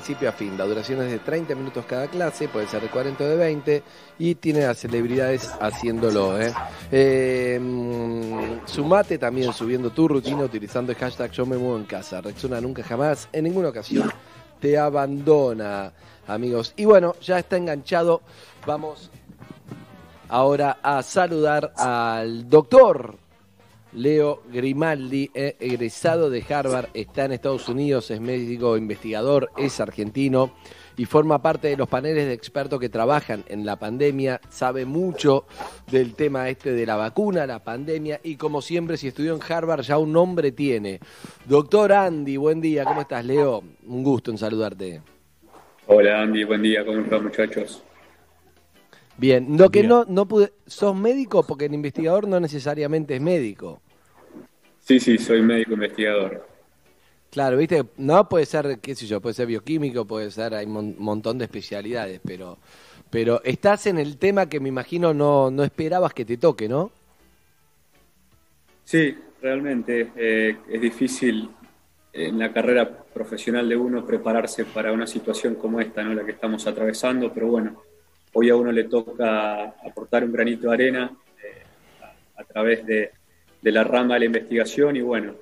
principio a fin. La duración es de 30 minutos cada clase, puede ser de 40 o de 20, y tiene a celebridades haciéndolo. ¿eh? Eh, mm, sumate también subiendo tu rutina utilizando el hashtag Yo en casa. Rexona nunca jamás, en ninguna ocasión, te abandona, amigos. Y bueno, ya está enganchado. Vamos ahora a saludar al doctor Leo Grimaldi, eh, egresado de Harvard, está en Estados Unidos, es médico investigador, es argentino y forma parte de los paneles de expertos que trabajan en la pandemia, sabe mucho del tema este de la vacuna, la pandemia y como siempre si estudió en Harvard ya un nombre tiene. Doctor Andy, buen día, ¿cómo estás Leo? Un gusto en saludarte. Hola Andy, buen día, ¿cómo están muchachos? Bien, lo que no, no pude, ¿sos médico? Porque el investigador no necesariamente es médico. Sí, sí, soy médico investigador. Claro, viste, no puede ser, qué sé yo, puede ser bioquímico, puede ser, hay un montón de especialidades, pero, pero estás en el tema que me imagino no, no esperabas que te toque, ¿no? Sí, realmente eh, es difícil en la carrera profesional de uno prepararse para una situación como esta, ¿no? La que estamos atravesando, pero bueno, Hoy a uno le toca aportar un granito de arena eh, a, través de, la rama de la investigación y bueno,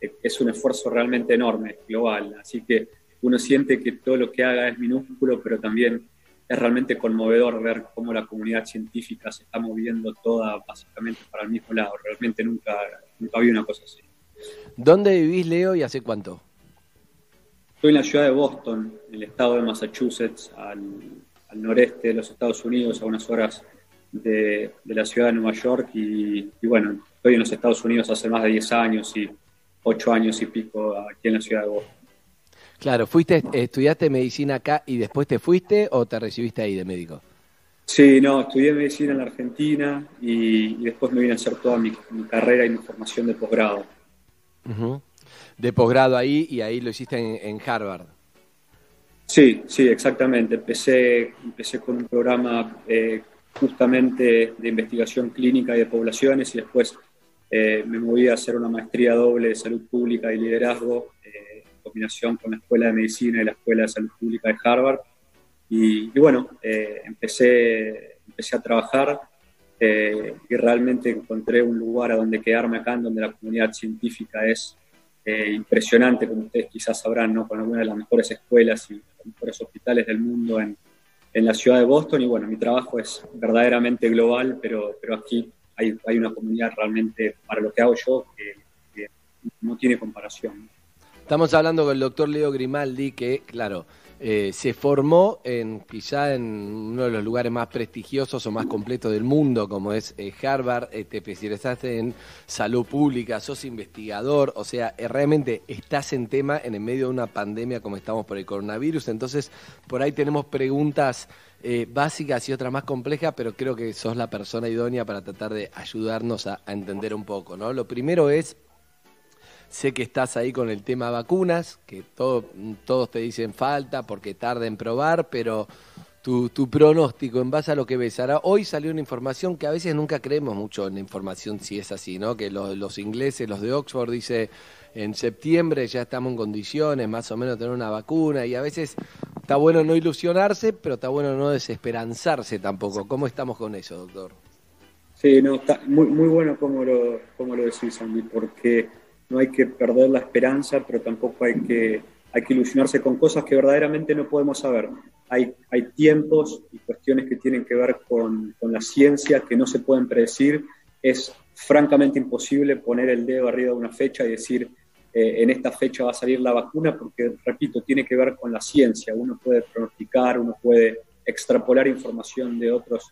eh, es un esfuerzo realmente enorme, global. Así que uno siente que todo lo que haga es minúsculo, pero también es realmente conmovedor ver cómo la comunidad científica se está moviendo toda básicamente para el mismo lado. Realmente nunca, nunca había una cosa así. ¿Dónde vivís, Leo, y hace cuánto? Estoy en la ciudad de Boston, en el estado de Massachusetts, al, al noreste de los Estados Unidos, a unas horas de, la ciudad de Nueva York. Y, bueno, estoy en los Estados Unidos hace más de 10 años y 8 años y pico aquí en la ciudad de Boston. Claro, ¿fuiste, estudiaste medicina acá y después te fuiste o te recibiste ahí de médico? Sí, no, estudié medicina en la Argentina y, después me vine a hacer toda mi, carrera y mi formación de posgrado. De posgrado ahí y ahí lo hiciste en Harvard. Sí, sí, exactamente. Empecé, empecé con un programa eh, justamente de investigación clínica y de poblaciones y después eh, me moví a hacer una maestría doble de salud pública y liderazgo eh, en combinación con la Escuela de Medicina y la Escuela de Salud Pública de Harvard. Y, y bueno, empecé, empecé a trabajar y realmente encontré un lugar a donde quedarme acá, en donde la comunidad científica es impresionante, como ustedes quizás sabrán, ¿no? con algunas de las mejores escuelas y mejores hospitales del mundo en, en, la ciudad de Boston. Y bueno, mi trabajo es verdaderamente global, pero, pero aquí hay, hay una comunidad realmente para lo que hago yo que, que no tiene comparación. Estamos hablando con el doctor Leo Grimaldi, que, claro, eh, se formó en quizá en uno de los lugares más prestigiosos o más completos del mundo, como es eh, Harvard, eh, te especializaste en salud pública, sos investigador, o sea, realmente estás en tema en el medio de una pandemia como estamos por el coronavirus, entonces por ahí tenemos preguntas básicas y otras más complejas, pero creo que sos la persona idónea para tratar de ayudarnos a, a entender un poco, ¿no? Lo primero es Sé que estás ahí con el tema vacunas, que todos te dicen falta porque tarda en probar, pero tu, pronóstico en base a lo que ves. Ahora, hoy salió una información que a veces nunca creemos mucho en la información si es así, ¿no? Que los, ingleses, los de Oxford, dice en septiembre ya estamos en condiciones más o menos de tener una vacuna y a veces está bueno no ilusionarse, pero está bueno no desesperanzarse tampoco. ¿Cómo estamos con eso, doctor? Sí, no, está muy, muy bueno como lo, como lo decís, Andy, porque no hay que perder la esperanza, pero tampoco hay que, hay que ilusionarse con cosas que verdaderamente no podemos saber. Hay, hay tiempos y cuestiones que tienen que ver con, con la ciencia que no se pueden predecir. Es francamente imposible poner el dedo arriba de una fecha y decir eh, en esta fecha va a salir la vacuna, porque, repito, tiene que ver con la ciencia. Uno puede pronosticar, uno puede extrapolar información de otros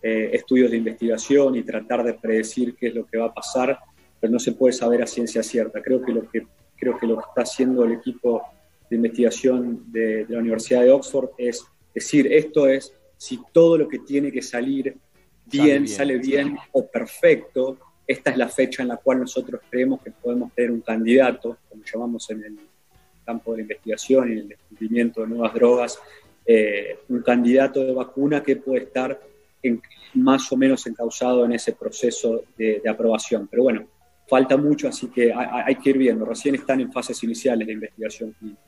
eh, estudios de investigación y tratar de predecir qué es lo que va a pasar pero no se puede saber a ciencia cierta. Creo que lo que, creo que, lo que está haciendo el equipo de investigación de, la Universidad de Oxford es decir, esto es si todo lo que tiene que salir bien, sale bien, o perfecto, esta es la fecha en la cual nosotros creemos que podemos tener un candidato, como llamamos en el campo de la investigación y en el descubrimiento de nuevas drogas, eh, un candidato de vacuna que puede estar más o menos encausado en ese proceso de, de aprobación. Pero bueno, falta mucho, así que hay, que ir viendo. Recién están en fases iniciales de investigación clínica.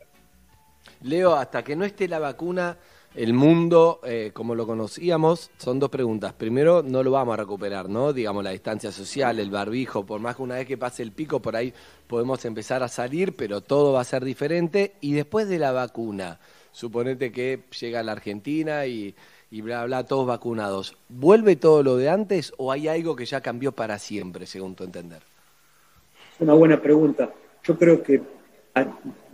Leo, hasta que no esté la vacuna, el mundo eh, como lo conocíamos, son dos preguntas. Primero, no lo vamos a recuperar, ¿no? Digamos, la distancia social, el barbijo, por más que una vez que pase el pico, por ahí podemos empezar a salir, pero todo va a ser diferente. Y después de la vacuna, suponete que llega a la Argentina y, y bla, bla, todos vacunados. ¿Vuelve todo lo de antes o hay algo que ya cambió para siempre, según tu entender? Una buena pregunta. Yo creo que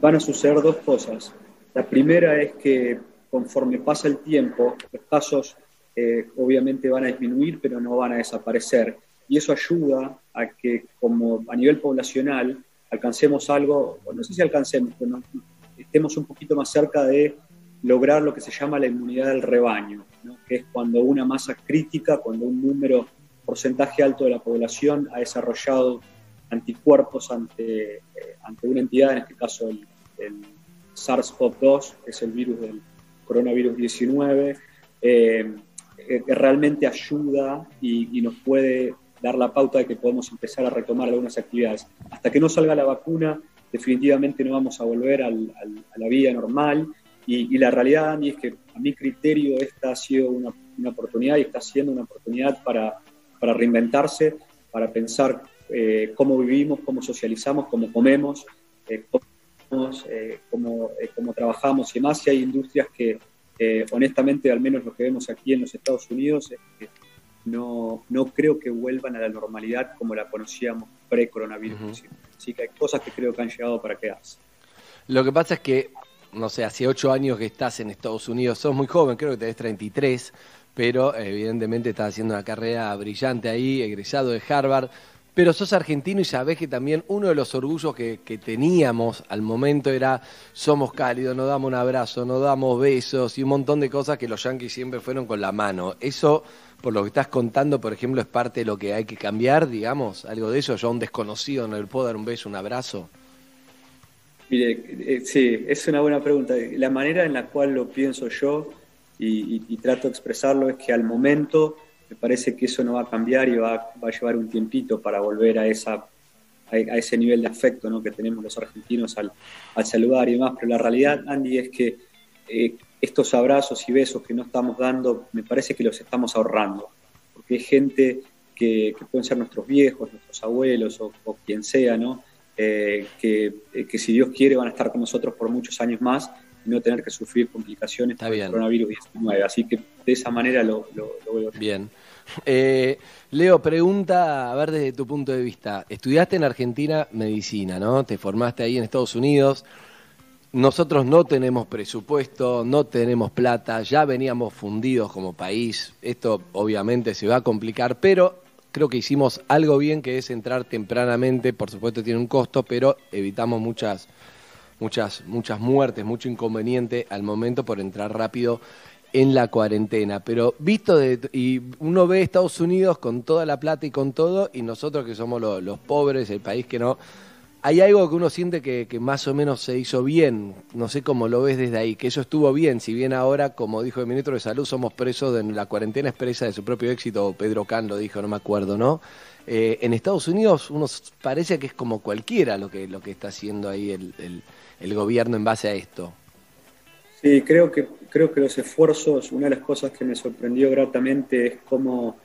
van a suceder dos cosas. La primera es que conforme pasa el tiempo, los casos eh, obviamente van a disminuir, pero no van a desaparecer. Y eso ayuda a que, como a nivel poblacional, alcancemos algo, no sé si alcancemos, pero estemos un poquito más cerca de lograr lo que se llama la inmunidad del rebaño, que es cuando una masa crítica, cuando un número, porcentaje alto de la población ha desarrollado anticuerpos ante, eh, ante una entidad, en este caso el, el SARS-CoV-2, que es el virus del coronavirus 19, eh, que realmente ayuda y, nos puede dar la pauta de que podemos empezar a retomar algunas actividades. Hasta que no salga la vacuna, definitivamente no vamos a volver a la vida normal. Y, la realidad, Andy, es que a mi criterio esta ha sido una, oportunidad y está siendo una oportunidad para, para reinventarse, para pensar eh, cómo vivimos, cómo socializamos, cómo comemos, eh, eh, cómo, cómo, trabajamos y más. Y hay industrias que, honestamente, al menos lo que vemos aquí en los Estados Unidos, no, no creo que vuelvan a la normalidad como la conocíamos pre-coronavirus. Así que hay cosas que creo que han llegado para quedarse. Lo que pasa es que, no sé, hace ocho años que estás en Estados Unidos, sos muy joven, creo que tenés 33, pero evidentemente estás haciendo una carrera brillante ahí, egresado de Harvard. Pero sos argentino y sabés que también uno de los orgullos que, teníamos al momento era somos cálidos, nos damos un abrazo, nos damos besos y un montón de cosas que los yanquis siempre fueron con la mano. Eso, por lo que estás contando, por ejemplo, es parte de lo que hay que cambiar, digamos, algo de eso. Yo a un desconocido no le puedo dar un beso, un abrazo. Mire, eh, sí, es una buena pregunta. La manera en la cual lo pienso yo y trato de expresarlo es que al momento me parece que eso no va a cambiar y va, a llevar un tiempito para volver a, esa, a, ese nivel de afecto ¿no? que tenemos los argentinos al, saludar y demás. Pero la realidad, Andy, es que eh, estos abrazos y besos que no estamos dando, me parece que los estamos ahorrando. Porque hay gente que, pueden ser nuestros viejos, nuestros abuelos o, quien sea, ¿no? Eh, que, eh, que si Dios quiere van a estar con nosotros por muchos años más y no tener que sufrir complicaciones por el coronavirus 19. Así que de esa manera lo, lo, veo. Bien. Eh, Leo, pregunta, a ver desde tu punto de vista. Estudiaste en Argentina medicina, ¿no? Te formaste ahí en Estados Unidos. Nosotros no tenemos presupuesto, no tenemos plata, ya veníamos fundidos como país. Esto obviamente se va a complicar, pero creo que hicimos algo bien que es entrar tempranamente. Por supuesto tiene un costo, pero evitamos muchas muchas, muchas muertes, mucho inconveniente al momento por entrar rápido en la cuarentena. Pero visto de, y uno ve Estados Unidos con toda la plata y con todo, y nosotros que somos los pobres, el país que no. Hay algo que uno siente que, que, más o menos se hizo bien, no sé cómo lo ves desde ahí, que eso estuvo bien, si bien ahora, como dijo el ministro de Salud, somos presos de la cuarentena expresa de su propio éxito, Pedro Can lo dijo, no me acuerdo, ¿no? Eh, en Estados Unidos uno parece que es como cualquiera lo que, lo que está haciendo ahí el, el gobierno en base a esto. Sí, creo que, creo que los esfuerzos, una de las cosas que me sorprendió gratamente es cómo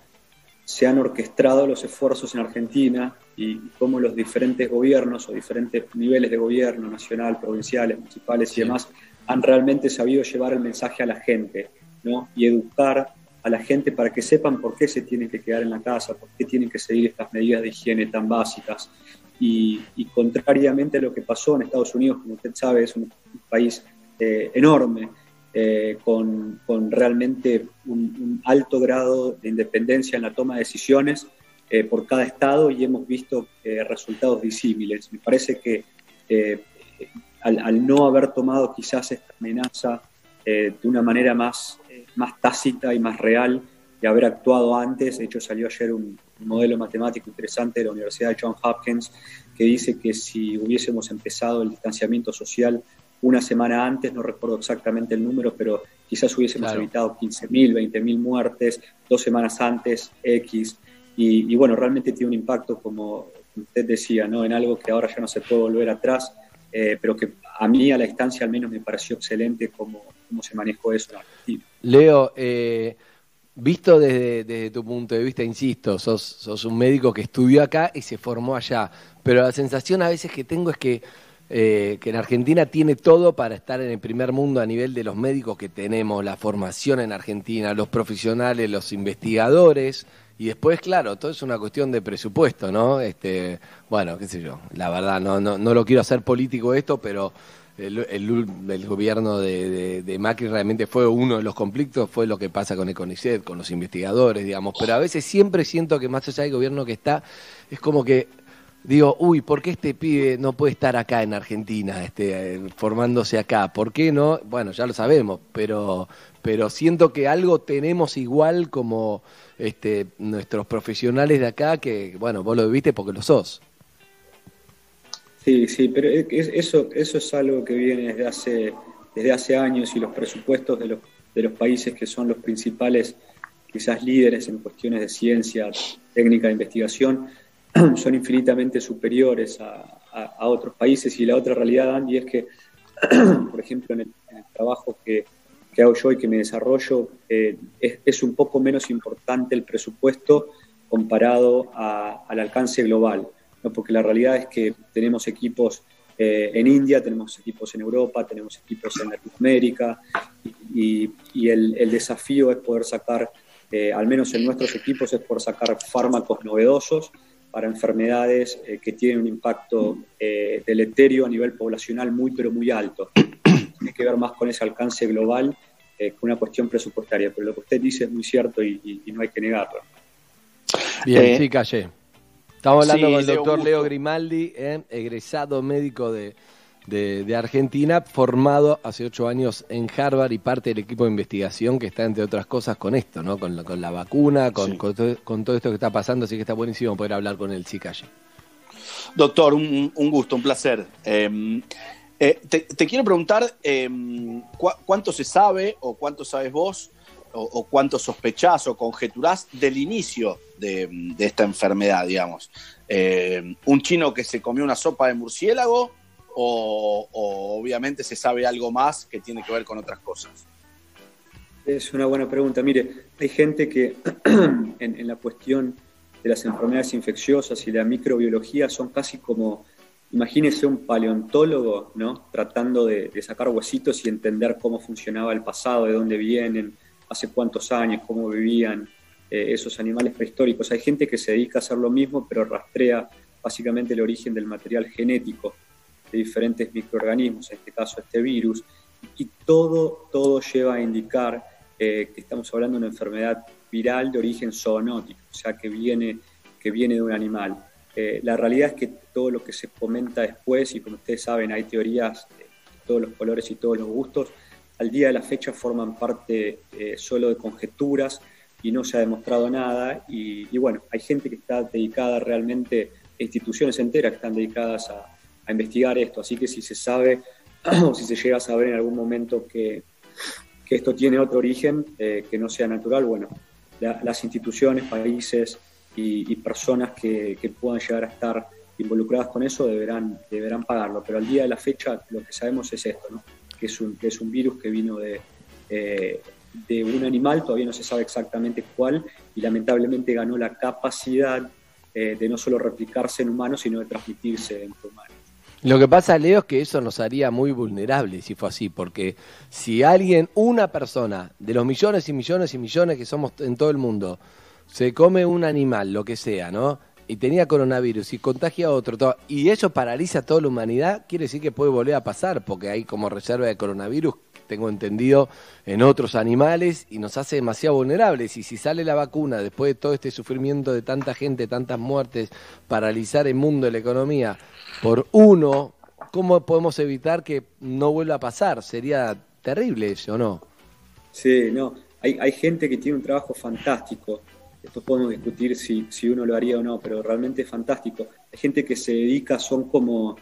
se han orquestado los esfuerzos en Argentina y cómo los diferentes gobiernos o diferentes niveles de gobierno, nacional, provinciales, municipales y demás, han realmente sabido llevar el mensaje a la gente ¿no? y educar a la gente para que sepan por qué se tienen que quedar en la casa, por qué tienen que seguir estas medidas de higiene tan básicas. Y, contrariamente a lo que pasó en Estados Unidos, como usted sabe, es un, país eh, enorme, eh, con, realmente un, alto grado de independencia en la toma de decisiones eh, por cada estado y hemos visto resultados disímiles. Me parece que al, no haber tomado quizás esta amenaza de una manera más, más tácita y más real y haber actuado antes, de hecho salió ayer un, un modelo matemático interesante de la Universidad de Johns Hopkins que dice que si hubiésemos empezado el distanciamiento social una semana antes, no recuerdo exactamente el número, pero quizás hubiésemos evitado 15.000, 20.000 muertes, dos semanas antes, X. Y, bueno, realmente tiene un impacto, como usted decía, ¿no? en algo que ahora ya no se puede volver atrás, eh, pero que a mí a la distancia al menos me pareció excelente cómo, cómo se manejó eso en Argentina. Leo, eh, visto desde, tu punto de vista, insisto, sos, sos un médico que estudió acá y se formó allá, pero la sensación a veces que tengo es que, eh, que en Argentina tiene todo para estar en el primer mundo a nivel de los médicos que tenemos, la formación en Argentina, los profesionales, los investigadores. Y después, claro, todo es una cuestión de presupuesto, ¿no? Este, bueno, qué sé yo, la verdad, no, no, no lo quiero hacer político esto, pero el, el, gobierno de, de, Macri realmente fue uno de los conflictos, fue lo que pasa con el CONICET, con los investigadores, digamos, pero a veces siempre siento que más allá del gobierno que está, es como que digo, uy, ¿por qué este pibe no puede estar acá en Argentina, este, formándose acá? ¿Por qué no? Bueno, ya lo sabemos, pero, pero siento que algo tenemos igual como este, nuestros profesionales de acá, que bueno, vos lo viste porque lo sos. Sí, sí, pero eso, eso es algo que viene desde hace, desde hace años y los presupuestos de los, de los países que son los principales quizás líderes en cuestiones de ciencia, técnica de investigación, son infinitamente superiores a, otros países. Y la otra realidad, Andy, es que, por ejemplo, en el trabajo que, hago yo y que me desarrollo, eh, es, un poco menos importante el presupuesto comparado al alcance global, porque la realidad es que tenemos equipos eh, en India, tenemos equipos en Europa, tenemos equipos en Latinoamérica y, el, desafío es poder sacar, eh, al menos en nuestros equipos, es poder sacar fármacos novedosos para enfermedades que tienen un impacto deleterio a nivel poblacional muy pero muy alto. Tiene que ver más con ese alcance global eh, una cuestión presupuestaria, pero lo que usted dice es muy cierto y, no hay que negarlo. Bien, eh, sí, callé. Estamos hablando con el doctor Leo Grimaldi, eh, egresado médico de, Argentina, formado hace ocho años en Harvard y parte del equipo de investigación que está, entre otras cosas, con esto, ¿no? con, la, con la vacuna, con, con, todo, esto que está pasando, así que está buenísimo poder hablar con él, sí, calle. Doctor, un, un gusto, un placer. Em, eh, te, quiero preguntar em, cuánto se sabe o cuánto sabes vos o, cuánto sospechás o conjeturás del inicio de, esta enfermedad, digamos. Em, ¿Un chino que se comió una sopa de murciélago o, obviamente se sabe algo más que tiene que ver con otras cosas? Es una buena pregunta. Mire, hay gente que en la cuestión de las enfermedades infecciosas y la microbiología son casi como Imagínese un paleontólogo, ¿no? Tratando de, sacar huesitos y entender cómo funcionaba el pasado, de dónde vienen, hace cuántos años, cómo vivían eh, esos animales prehistóricos. Hay gente que se dedica a hacer lo mismo, pero rastrea básicamente el origen del material genético de diferentes microorganismos, en este caso este virus, y todo, todo lleva a indicar eh, que estamos hablando de una enfermedad viral de origen zoonótico, o sea, que viene, que viene de un animal. Eh, la realidad es que todo lo que se comenta después, y como ustedes saben, hay teorías de todos los colores y todos los gustos, al día de la fecha forman parte eh, solo de conjeturas y no se ha demostrado nada. Y, bueno, hay gente que está dedicada realmente, instituciones enteras que están dedicadas a, investigar esto. Así que si se sabe o si se llega a saber en algún momento que, esto tiene otro origen, eh, que no sea natural, bueno, las instituciones, países, y, personas que, puedan llegar a estar involucradas con eso deberán, deberán pagarlo. Pero al día de la fecha lo que sabemos es esto, ¿no? que, es un, que es un virus que vino de, eh, de un animal, todavía no se sabe exactamente cuál, y lamentablemente ganó la capacidad eh, de no solo replicarse en humanos, sino de transmitirse en humanos. Lo que pasa, Leo, es que eso nos haría muy vulnerables si fue así, porque si alguien, una persona, de los millones y millones y millones que somos en todo el mundo, se come un animal, lo que sea, ¿no? Y tenía coronavirus y contagia a otro, todo, y eso paraliza a toda la humanidad, quiere decir que puede volver a pasar, porque hay como reserva de coronavirus, tengo entendido, en otros animales y nos hace demasiado vulnerables. Y si sale la vacuna después de todo este sufrimiento de tanta gente, tantas muertes, paralizar el mundo, la economía, por uno, ¿cómo podemos evitar que no vuelva a pasar? Sería terrible eso, ¿no? Sí, no. Hay, gente que tiene un trabajo fantástico esto podemos discutir si, si, uno lo haría o no, pero realmente es fantástico. Hay gente que se dedica, son como,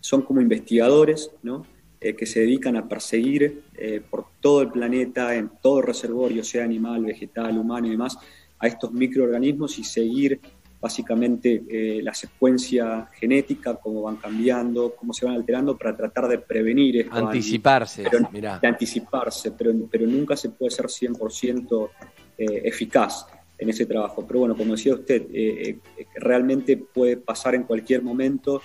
son como investigadores, ¿no? Eh, que se dedican a perseguir eh, por todo el planeta, en todo el reservorio, sea animal, vegetal, humano y demás, a estos microorganismos y seguir básicamente eh, la secuencia genética, cómo van cambiando, cómo se van alterando para tratar de prevenir esto. Anticiparse, pero, De anticiparse, pero, pero nunca se puede ser 100% eh, eficaz en ese trabajo. Pero bueno, como decía usted, eh, realmente puede pasar en cualquier momento.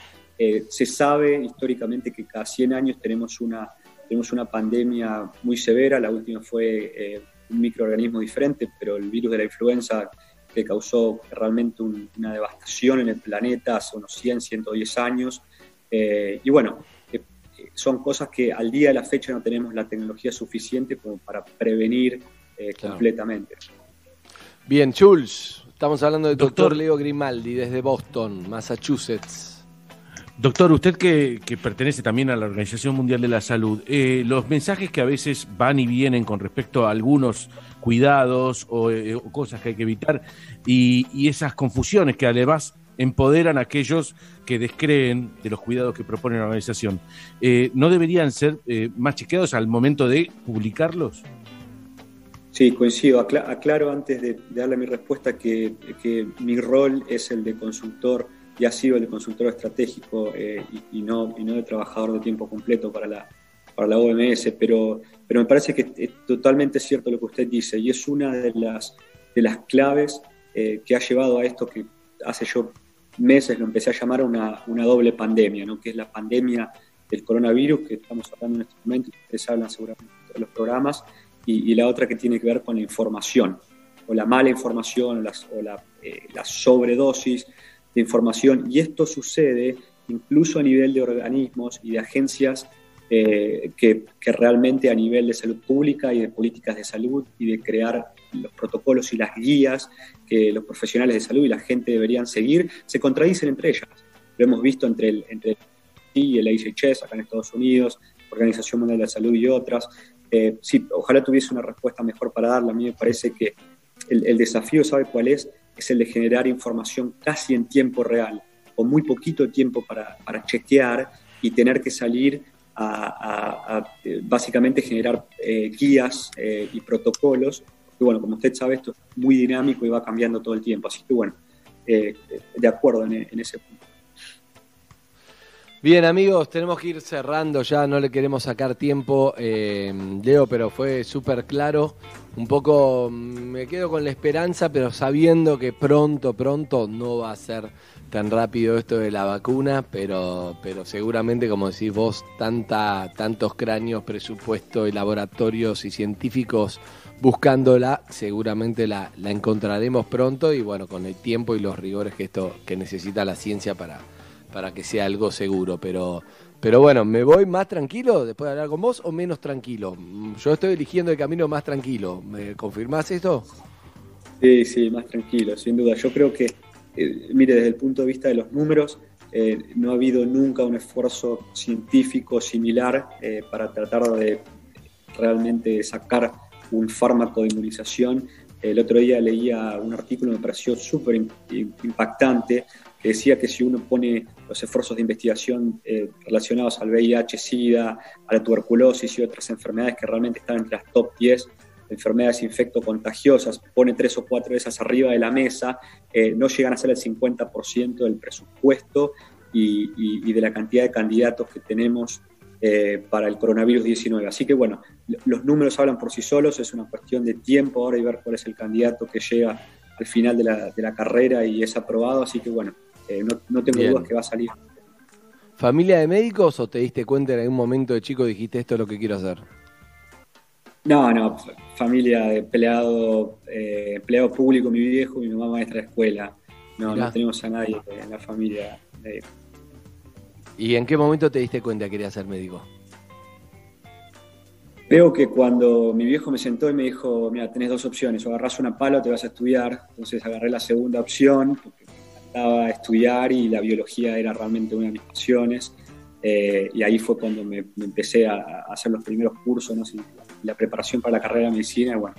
Se sabe históricamente que cada 100 años tenemos una, tenemos una pandemia muy severa, la última fue un microorganismo diferente, pero el virus de la influenza que causó realmente una devastación en el planeta hace unos 100, 110 años. Eh, y bueno, eh, son cosas que al día de la fecha no tenemos la tecnología suficiente como para prevenir eh, completamente. Bien, Jules, estamos hablando del doctor Leo Grimaldi desde Boston, Massachusetts. Doctor, usted que, pertenece también a la Organización Mundial de la Salud, eh, los mensajes que a veces van y vienen con respecto a algunos cuidados o, eh, cosas que hay que evitar y, esas confusiones que además empoderan a aquellos que descreen de los cuidados que propone la organización, eh, ¿no deberían ser más chequeados al momento de publicarlos? Sí, coincido. aclaro antes de, darle mi respuesta que, que mi rol es el de consultor y ha sido el consultor estratégico eh, y, no, y no el trabajador de tiempo completo para la, para la OMS, pero, pero me parece que es totalmente cierto lo que usted dice y es una de las, de las claves eh, que ha llevado a esto que hace yo meses lo empecé a llamar una, una doble pandemia, ¿no? que es la pandemia del coronavirus, que estamos hablando en este momento, ustedes hablan seguramente de los programas, y, la otra que tiene que ver con la información, o la mala información, o, la, eh, la sobredosis de información y esto sucede incluso a nivel de organismos y de agencias eh, que, que, realmente a nivel de salud pública y de políticas de salud y de crear los protocolos y las guías que los profesionales de salud y la gente deberían seguir, se contradicen entre ellas. Lo hemos visto entre el, entre y el IHS acá en Estados Unidos, Organización Mundial de la Salud y otras. Eh, sí, ojalá tuviese una respuesta mejor para darla. A mí me parece que el, el desafío, ¿sabe cuál es? Es el de generar información casi en tiempo real, con muy poquito tiempo para, chequear y tener que salir a, eh, básicamente generar eh, guías eh, y protocolos. Y bueno, como usted sabe, esto es muy dinámico y va cambiando todo el tiempo. Así que bueno, de acuerdo en ese punto. Bien amigos, tenemos que ir cerrando ya, no le queremos sacar tiempo, eh, Leo, pero fue súper claro. Un poco mm, me quedo con la esperanza, pero sabiendo que pronto, pronto no va a ser tan rápido esto de la vacuna, pero, pero seguramente, como decís vos, tanta, tantos cráneos, presupuesto y laboratorios y científicos buscándola, seguramente la, la encontraremos pronto y bueno, con el tiempo y los rigores que esto que necesita la ciencia para para que sea algo seguro, pero, pero bueno, ¿me voy más tranquilo después de hablar con vos o menos tranquilo? Yo estoy eligiendo el camino más tranquilo. ¿Me confirmás esto? Sí, sí, más tranquilo, sin duda. Yo creo que, eh, mire, desde el punto de vista de los números, eh, no ha habido nunca un esfuerzo científico similar eh, para tratar de realmente sacar un fármaco de inmunización. El otro día leía un artículo, me pareció súper impactante, que decía que si uno pone los esfuerzos de investigación eh, relacionados al VIH, SIDA, a la tuberculosis y otras enfermedades que realmente están entre las top 10 enfermedades infectocontagiosas, pone tres o cuatro de esas arriba de la mesa, eh, no llegan a ser el 50% del presupuesto y, de la cantidad de candidatos que tenemos eh, para el coronavirus 19. Así que bueno, los números hablan por sí solos, es una cuestión de tiempo ahora y ver cuál es el candidato que llega al final de la, de la carrera y es aprobado, así que bueno, eh, no, tengo dudas que va a salir. ¿Familia de médicos o te diste cuenta en algún momento de chico dijiste esto es lo que quiero hacer? No, no, familia de empleado, eh, empleado público, mi viejo, mi mamá maestra de escuela. No, no tenemos a nadie en la familia. ¿Y en qué momento te diste cuenta que querías ser médico? Creo que cuando mi viejo me sentó y me dijo, mira, tenés dos opciones, o agarras una pala o te vas a estudiar, entonces agarré la segunda opción, porque a estudiar y la biología era realmente una de mis pasiones. Eh, y ahí fue cuando me, empecé a, hacer los primeros cursos, ¿no? la preparación para la carrera de medicina, bueno,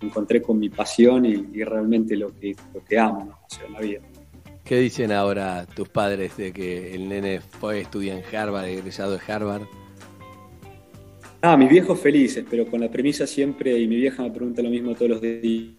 me encontré con mi pasión y, realmente lo que, lo que amo ¿no? en la vida. ¿Qué dicen ahora tus padres de que el nene fue estudiar en Harvard, egresado de Harvard? Ah, mis viejos felices, pero con la premisa siempre, y mi vieja me pregunta lo mismo todos los días,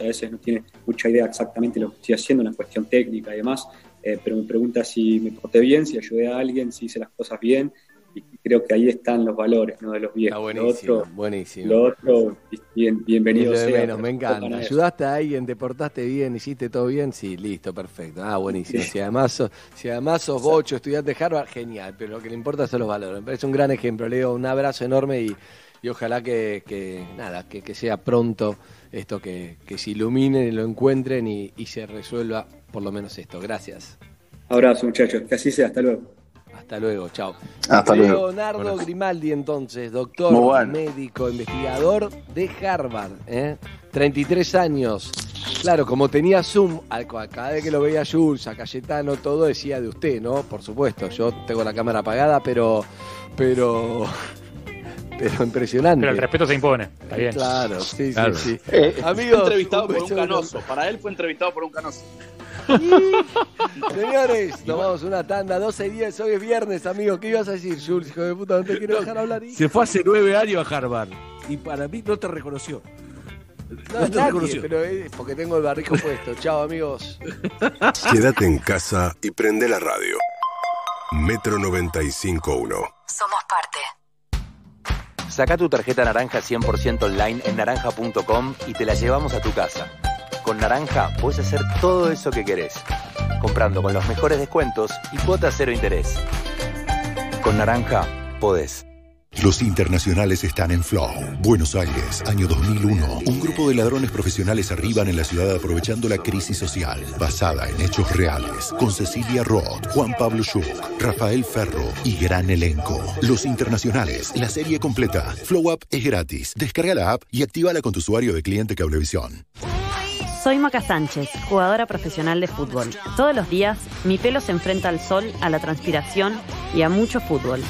a veces no tiene mucha idea exactamente de lo que estoy haciendo, una cuestión técnica y demás, eh, pero me pregunta si me porté bien, si ayudé a alguien, si hice las cosas bien, y creo que ahí están los valores ¿no? de los viejos. buenísimo, lo otro, buenísimo. Lo otro, bien, bienvenido sea. me encanta. Ayudaste a alguien, te portaste bien, hiciste todo bien, sí, listo, perfecto. Ah, buenísimo. Si además sos, si además sos bocho, estudiante de Harvard, genial, pero lo que le importa son los valores. Me parece un gran ejemplo, Leo, un abrazo enorme y, y ojalá que, nada, que, sea pronto esto, que, se iluminen y lo encuentren y, y se resuelva por lo menos esto. Gracias. Abrazo, muchachos. Que así sea. Hasta luego. Hasta luego, chao. Hasta luego. Leonardo Grimaldi, entonces, doctor, médico, investigador de Harvard, ¿eh? 33 años. Claro, como tenía Zoom, cada vez que lo veía Jules, a Cayetano, todo decía de usted, ¿no? Por supuesto, yo tengo la cámara apagada, pero. Pero. Pero impresionante. Pero el respeto se impone, está bien. Claro, sí, sí, sí. Eh, Amigos, entrevistado por un canoso. Para él fue entrevistado por un canoso. Señores, tomamos una tanda, 12 días, hoy es viernes, amigo. ¿Qué ibas a decir, Jules? Hijo de puta, no te quiero dejar hablar. Se fue hace nueve años a Harvard y para mí no te reconoció. No, te reconoció. pero es porque tengo el barrijo puesto. Chao, amigos. Quédate en casa y prende la radio. Metro 95.1. Somos parte. Saca tu tarjeta naranja 100% online en naranja.com y te la llevamos a tu casa. Con Naranja puedes hacer todo eso que querés, comprando con los mejores descuentos y cuota cero interés. Con Naranja podés. Los internacionales están en Flow. Buenos Aires, año 2001. Un grupo de ladrones profesionales arriban en la ciudad aprovechando la crisis social, basada en hechos reales, con Cecilia Roth, Juan Pablo Schuch, Rafael Ferro y gran elenco. Los internacionales, la serie completa. Flow Up es gratis. Descarga la app y actívala con tu usuario de cliente Cablevisión. Soy Maca Sánchez, jugadora profesional de fútbol. Todos los días mi pelo se enfrenta al sol, a la transpiración y a mucho fútbol.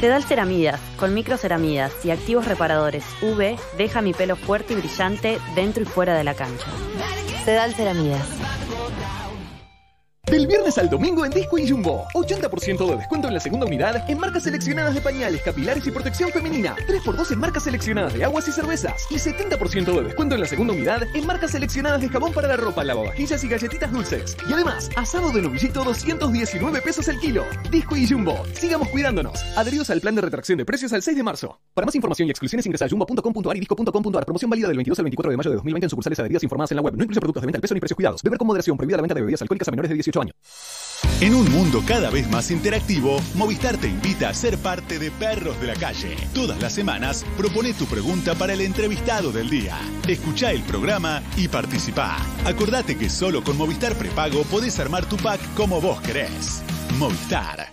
Sedal Ceramidas, con microceramidas y activos reparadores UV, deja mi pelo fuerte y brillante dentro y fuera de la cancha. Sedal Ceramidas. Del viernes al domingo en Disco y Jumbo. 80% de descuento en la segunda unidad en marcas seleccionadas de pañales, capilares y protección femenina. 3x2 en marcas seleccionadas de aguas y cervezas. Y 70% de descuento en la segunda unidad en marcas seleccionadas de jabón para la ropa, lavavajillas y galletitas dulces. Y además, asado de novillito 219 pesos el kilo. Disco y Jumbo. Sigamos cuidándonos. Adheridos al plan de retracción de precios al 6 de marzo. Para más información y exclusiones ingresa a jumbo.com.ar y disco.com.ar. Promoción válida del 22 al 24 de mayo de 2020 en sucursales adheridas informadas en la web. No incluye productos de venta al peso ni precios cuidados. Beber con moderación. Prohibida la venta de bebidas alcohólicas a menores de 18 en un mundo cada vez más interactivo, Movistar te invita a ser parte de Perros de la Calle. Todas las semanas propone tu pregunta para el entrevistado del día. Escucha el programa y participa. Acordate que solo con Movistar Prepago podés armar tu pack como vos querés. Movistar.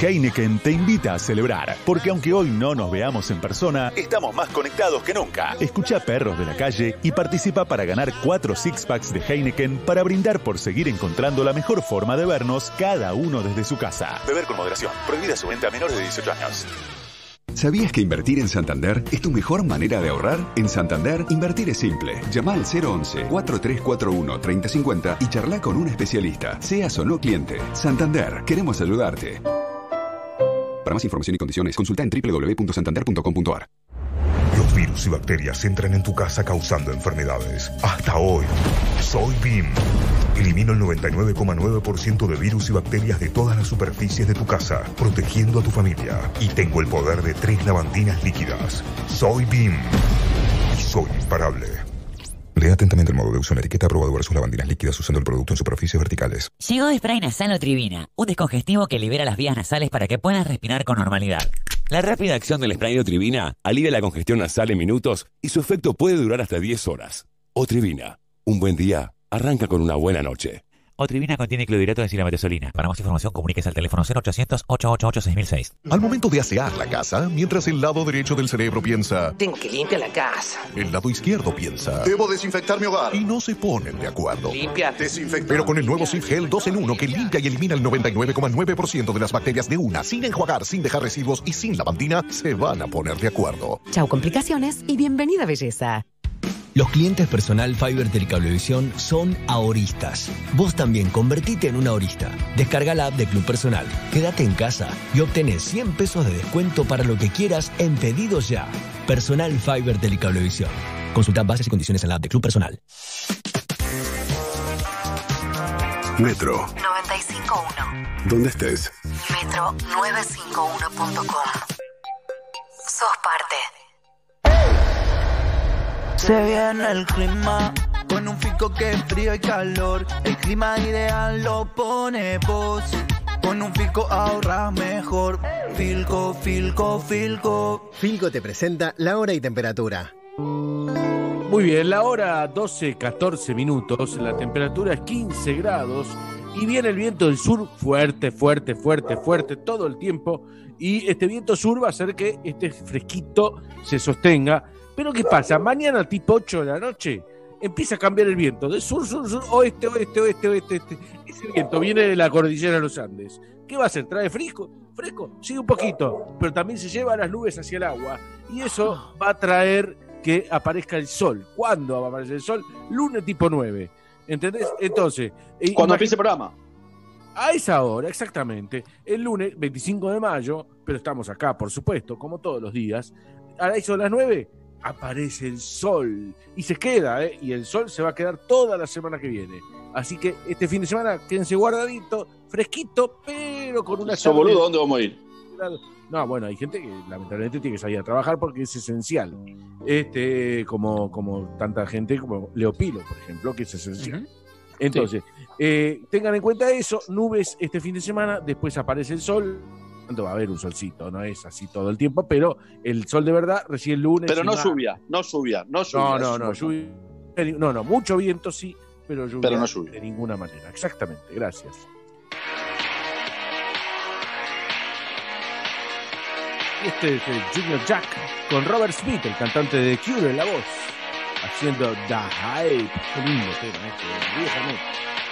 Heineken te invita a celebrar, porque aunque hoy no nos veamos en persona, estamos más conectados que nunca. Escucha Perros de la Calle y participa para ganar cuatro six packs de Heineken para brindar por seguir encontrando la mejor forma de vernos cada uno desde su casa. Beber con moderación. Prohibida su venta a menores de 18 años. ¿Sabías que invertir en Santander es tu mejor manera de ahorrar? En Santander, invertir es simple. Llama al 011-4341-3050 y charla con un especialista, seas o no cliente. Santander, queremos ayudarte. Para más información y condiciones, consulta en www.santander.com.ar. Virus y bacterias entran en tu casa causando enfermedades. Hasta hoy, soy BIM. Elimino el 99,9% de virus y bacterias de todas las superficies de tu casa, protegiendo a tu familia. Y tengo el poder de tres lavandinas líquidas. Soy BIM. Y soy imparable. Lea atentamente el modo de uso en la etiqueta aprobado versus lavandinas líquidas usando el producto en superficies verticales. Llegó Spray Nasal Tribina, un descongestivo que libera las vías nasales para que puedas respirar con normalidad. La rápida acción del spray Otrivina alivia la congestión nasal en minutos y su efecto puede durar hasta 10 horas. Otrivina, un buen día arranca con una buena noche. Otrivina contiene clorhidrato de silametazolina. Para más información, comuníquese al teléfono 0800-888-6006. Al momento de asear la casa, mientras el lado derecho del cerebro piensa, Tengo que limpiar la casa. el lado izquierdo piensa, Debo desinfectar mi hogar. y no se ponen de acuerdo. Limpia. Desinfectar. Pero con el nuevo Sif Gel 2 en 1 que limpia y elimina el 99,9% de las bacterias de una, sin enjuagar, sin dejar residuos y sin lavandina, se van a poner de acuerdo. Chau complicaciones y bienvenida belleza. Los clientes personal Fiber Telecablevisión son ahoristas. Vos también convertite en un ahorista. Descarga la app de Club Personal, quédate en casa y obtenés 100 pesos de descuento para lo que quieras en pedidos ya. Personal Fiber Telecablevisión. Consulta bases y condiciones en la app de Club Personal. Metro, 951. ¿dónde estés? Metro951.com. Sos parte. Se viene el clima con un fico que es frío y calor. El clima ideal lo pone vos. Con un fico ahorras mejor. Filco, filco, filco. Filco te presenta la hora y temperatura. Muy bien, la hora 12, 14 minutos, la temperatura es 15 grados y viene el viento del sur fuerte, fuerte, fuerte, fuerte todo el tiempo. Y este viento sur va a hacer que este fresquito se sostenga. Pero ¿qué pasa? Mañana tipo 8 de la noche empieza a cambiar el viento de sur, sur, sur, oeste, oeste, oeste, oeste, oeste. Ese viento viene de la cordillera de los Andes. ¿Qué va a hacer? ¿Trae fresco? Fresco, sí, un poquito, pero también se lleva las nubes hacia el agua. Y eso va a traer que aparezca el sol. ¿Cuándo va a aparecer el sol? Lunes tipo 9. ¿Entendés? Entonces. eh, Cuando empiece el programa. a esa hora, exactamente. El lunes 25 de mayo, pero estamos acá, por supuesto, como todos los días. A las 9 aparece el sol y se queda, ¿eh? Y el sol se va a quedar toda la semana que viene. Así que este fin de semana quédense guardadito, fresquito, pero con una Eso, tarde- boludo, ¿dónde vamos a ir? No, bueno, hay gente que lamentablemente tiene que salir a trabajar porque es esencial. Este, como, como tanta gente como Leopilo, por ejemplo, que es esencial. Entonces, eh, tengan en cuenta eso, nubes este fin de semana, después aparece el sol. Va a haber un solcito, no es así todo el tiempo, pero el sol de verdad recién lunes. Pero no va- lluvia, no lluvia, no lluvia. No, no, no, lluvia. No, no, mucho viento sí, pero lluvia, Pero no lluvia. de ninguna manera. Exactamente, gracias. Y este es el Junior Jack con Robert Smith, el cantante de Cure en la voz, haciendo The Hype. Qué lindo tema este,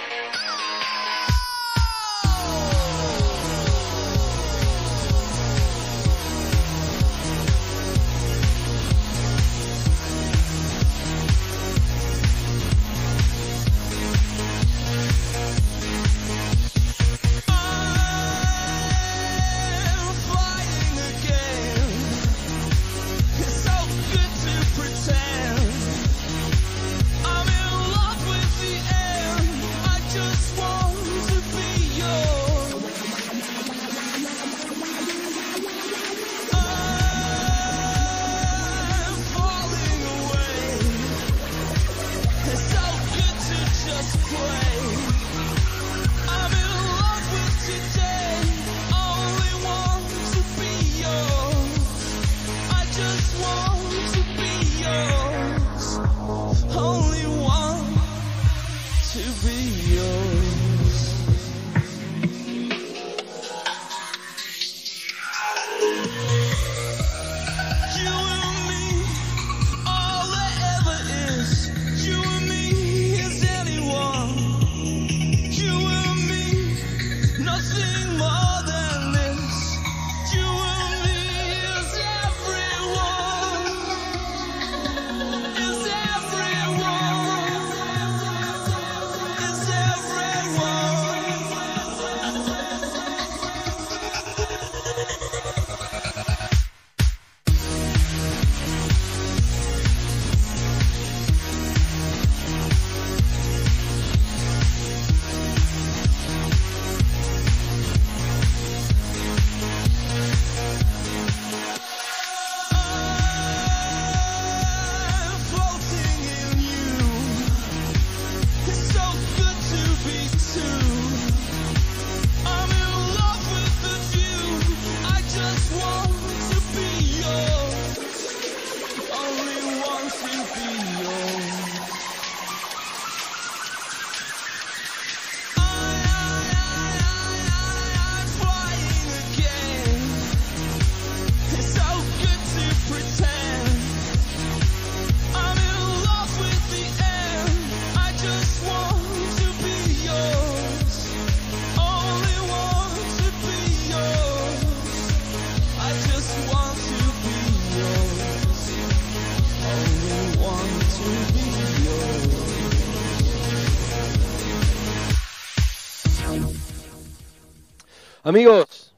Amigos,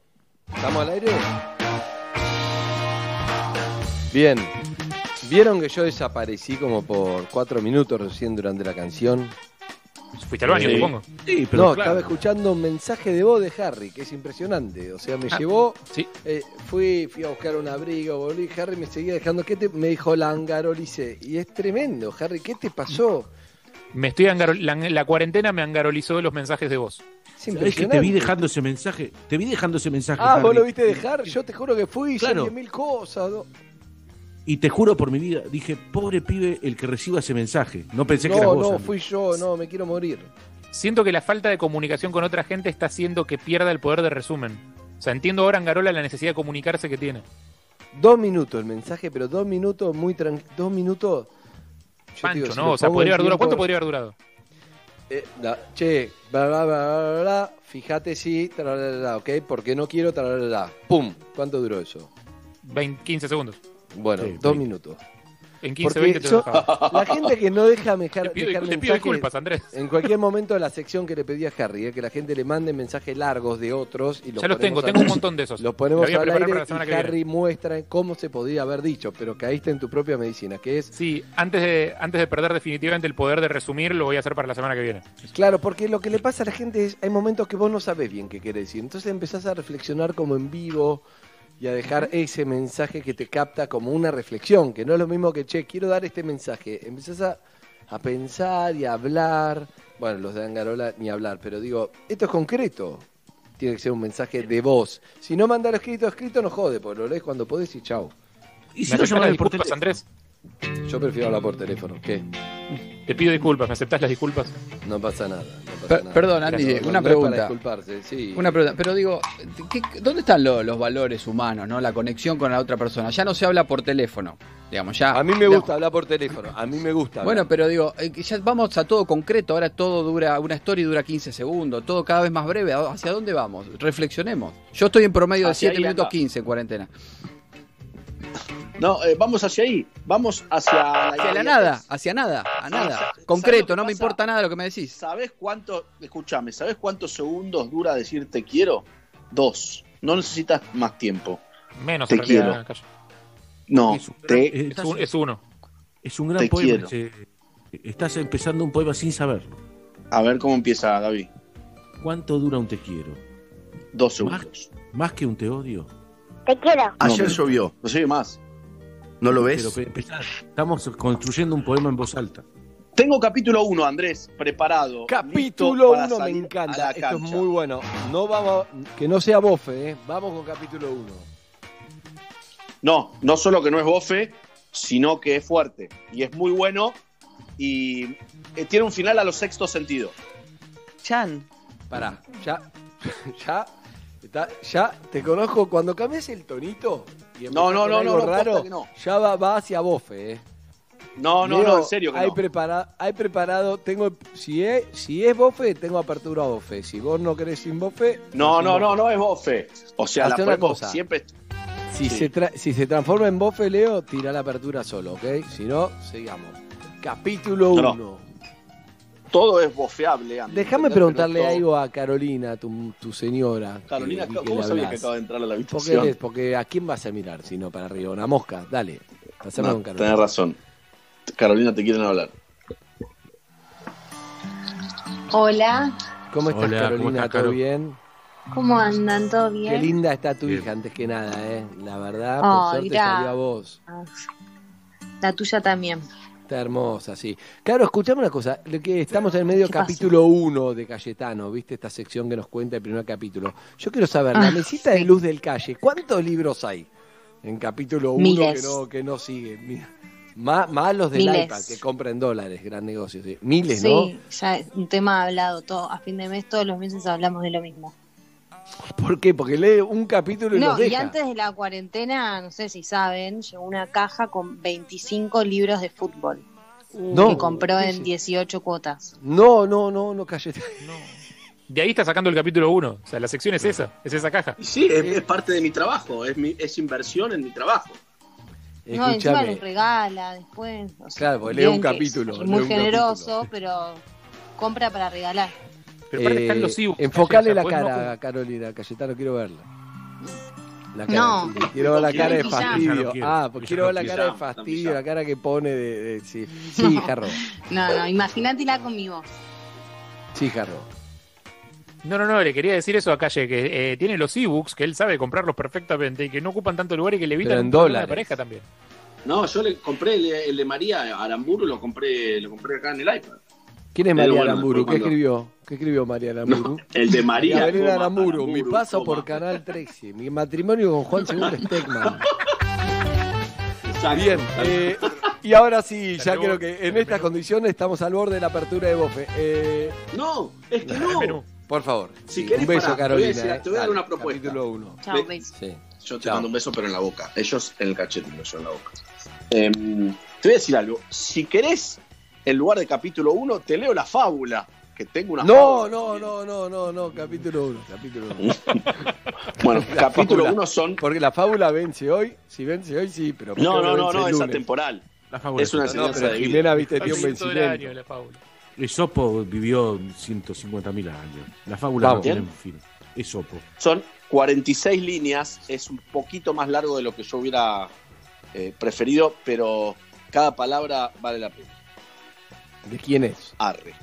¿estamos al aire? Bien. ¿Vieron que yo desaparecí como por cuatro minutos recién durante la canción? Fuiste al baño, Sí. supongo. Sí, pero no, claro. estaba escuchando un mensaje de voz de Harry, que es impresionante. O sea, me Ah, llevó, sí. eh, fui, fui a buscar un abrigo, volví, Harry me seguía dejando, ¿qué te? Me dijo la angarolice. Y es tremendo, Harry, ¿qué te pasó? Me estoy angaro- la, la cuarentena me angarolizó los mensajes de voz. Es ¿Sabés que te vi dejando ese mensaje? Te vi dejando ese mensaje. Ah, vos lo viste dejar, yo te juro que fui, hice Claro. mil cosas. ¿no? Y te juro por mi vida, dije, pobre pibe el que reciba ese mensaje. No pensé que No, era vos. no, Andy. fui yo, no, me quiero morir. Siento que la falta de comunicación con otra gente está haciendo que pierda el poder de resumen. O sea, entiendo ahora Angarola la necesidad de comunicarse que tiene. Dos minutos el mensaje, pero dos minutos muy tranquilos. Dos minutos. Pancho, digo, si ¿no? O sea, podría haber durado. ¿Cuánto podría haber durado? Eh, da- che, bla, bla, bla, bla, bla, bla, fíjate si, tralala, ok, porque no quiero, tralala. pum, ¿cuánto duró eso? 20, 15 segundos. Bueno, Sí, dos 20. minutos. En 15, Porque 20 te yo- lo la gente que no deja pido, dejar te pido mensajes disculpas, Andrés. en cualquier momento de la sección que le pedí a Harry, eh, que la gente le mande mensajes largos de otros y los Ya los tengo, al- tengo un montón de esos. Los ponemos al aire para la semana y que viene. Harry muestra cómo se podía haber dicho, pero caíste en tu propia medicina, que es Sí, antes de, antes de perder definitivamente el poder de resumir, lo voy a hacer para la semana que viene. Claro, porque lo que le pasa a la gente es, hay momentos que vos no sabés bien qué querés decir. Entonces empezás a reflexionar como en vivo y a dejar ese mensaje que te capta como una reflexión, que no es lo mismo que, che, quiero dar este mensaje. Empezás a, a pensar y a hablar. Bueno, los de Angarola ni hablar, pero digo, esto es concreto. Tiene que ser un mensaje de voz. Si no mandar escrito, escrito no jode, porque lo lees cuando podés y chau. Y si ¿Me no llaman por teléfono. Andrés? Yo prefiero hablar por teléfono. ¿Qué? Te pido disculpas, ¿me aceptás las disculpas? No pasa nada. no pasa Per- nada. perdón, Andy, No, no una es pregunta. Para disculparse, sí. Una pregunta, pero digo, ¿qué- ¿dónde están lo- los valores humanos, no? La conexión con la otra persona. Ya no se habla por teléfono, digamos, ya. A mí me gusta hablar por teléfono. A mí me gusta. hablar. Bueno, pero digo, eh, ya vamos a todo concreto, ahora todo dura, una story dura 15 segundos, todo cada vez más breve. ¿A- ¿Hacia dónde vamos? Reflexionemos. Yo estoy en promedio de Hacia 7 ahí minutos anda. 15 en cuarentena. No, eh, vamos hacia ahí. Vamos hacia Hacia la nada, hacia nada, a nada. ¿sabes Concreto, no me importa nada lo que me decís. ¿Sabes cuánto, escúchame, ¿sabes cuántos segundos dura decir te quiero? Dos. No necesitas más tiempo. Menos Te quiero. No, Es un te, Es, un- es uno. Es un gran Te poema. quiero. Estás empezando un poema sin saberlo. a ver cómo empieza Gaby. ¿Cuánto dura un te quiero? Dos ¿Más, segundos. más que un te odio? Te quiero. Ayer No, llovió, no ve más. ¿No lo ves? Pero estamos construyendo un poema en voz alta. Tengo capítulo 1, Andrés, preparado. Capítulo listo para 1 me encanta. Esto es cancha. muy bueno. No vamos, que no sea bofe, ¿eh? Vamos con capítulo 1. No, no solo que no es bofe, sino que es fuerte. Y es muy bueno y eh, tiene un final a los sexto sentido. Chan. Pará, ya, ya, ya te conozco. Cuando cambias el tonito y No, empezás no, con no, algo no, no, raro, posta que no. ya va, va hacia bofe, ¿eh? No, no, Leo, no, en serio que hay no. Prepara, hay preparado, tengo, si es, si es bofe, tengo apertura a bofe. Si vos no querés sin bofe, No, no, no, no es bofe. O sea, Hacé la una cosa. siempre. Si, Sí. se tra- si se transforma en bofe, Leo, tira la apertura solo, ¿ok? Si no, sigamos. Capítulo No, no. 1. Todo es bofeable, Déjame preguntarle todo- algo a Carolina, tu, tu señora. Carolina, que ¿cómo sabías que acaba de entrar a la Porque, habitación? eres- porque a quién vas a mirar si no para arriba, una mosca. Dale, pasame No, con Carolina. tenés razón. Carolina, te quieren hablar. Hola, ¿Cómo estás, Hola, Carolina? ¿cómo estás, ¿Todo bien? ¿cómo andan? ¿Todo bien? Qué linda está tu Bien. hija, antes que nada, ¿eh? La verdad, por Ay, suerte salió a vos. La tuya también. Está hermosa, sí. Claro, escuchame una cosa. Que estamos en el medio capítulo 1 de Cayetano, ¿viste? Esta sección que nos cuenta el primer capítulo. Yo quiero saber, Ah, la mesita de luz del calle, ¿cuántos libros hay en capítulo 1 que no, que no sigue? Mira, Más, más los del Miles. iPad que compran dólares, gran negocio. sí. Miles, sí, ¿no? ya es un tema hablado. Todo, a fin de mes, todos los meses hablamos de lo mismo. ¿Por qué? Porque lee un capítulo y No, los y antes de la cuarentena, no sé si saben, llegó una caja con 25 libros de fútbol. No. que compró ¿Qué en es? 18 cuotas. No, no, no, no, Cayetano. De ahí está sacando el capítulo 1. O sea, la sección es esa, es esa caja. Sí, es, es parte de mi trabajo, es, mi, es inversión en mi trabajo. No, encima los regala después. o sea, Claro, porque lee un capítulo, es Muy generoso, pero compra para regalar. Pero aparte están Eh, los ebooks, enfocale Cayeta, la pues no cara, como- Carolina. Cayetano, quiero verla. La cara, No. sí, quiero ver la cara de no fastidio. quiero, Ah, ya quiero no ver la cara de fastidio, la cara que pone de. de- sí, sí, Jarro. No, no, imagínatela con mi voz. Sí, Jarro. No, no, no, le quería decir eso a Calle, que eh, tiene los ebooks, que él sabe comprarlos perfectamente y que no ocupan tanto lugar y que le evitan en dólares. pareja también. No, yo le compré el, el de María Aramburu, lo compré, lo compré acá en el iPad. ¿Quién es María bueno, Aramburu? ¿Qué escribió? ¿Qué escribió María Aramburu? El de María. Coma, Aramburu, mi paso coma. por Canal 13. Mi matrimonio con Juan II Stegman. Exacto. Bien, eh, y ahora sí, ya creo que en estas condiciones estamos al borde de la apertura de Bofe. Eh, No, es que no. por favor, Si sí, querés, un beso, pará, te voy a Carolina. decir- eh. te voy a dar una propuesta. Capítulo 1. Chao, beso. Sí. Yo te Chao. mando un beso, pero en la boca. Ellos en el cachete, no yo en la boca. Em, te voy a decir algo. Si querés, en lugar de capítulo 1, te leo la fábula. Que tengo una No, fábula no, no, no, no, no, capítulo 1, capítulo 1. Bueno, La capítulo fábula. 1 son. Porque la fábula vence hoy, si vence hoy sí, pero No, no, no, no, es atemporal. La fábula Es una No, enseñanza pero de vida. Jimena, viste, tiene un año vencimiento. la fábula. Esopo vivió 150.000 años. La fábula no tiene fin. Esopo. Son 46 líneas, es un poquito más largo de lo que yo hubiera eh, preferido, pero cada palabra vale la pena. ¿De quién es? Arre.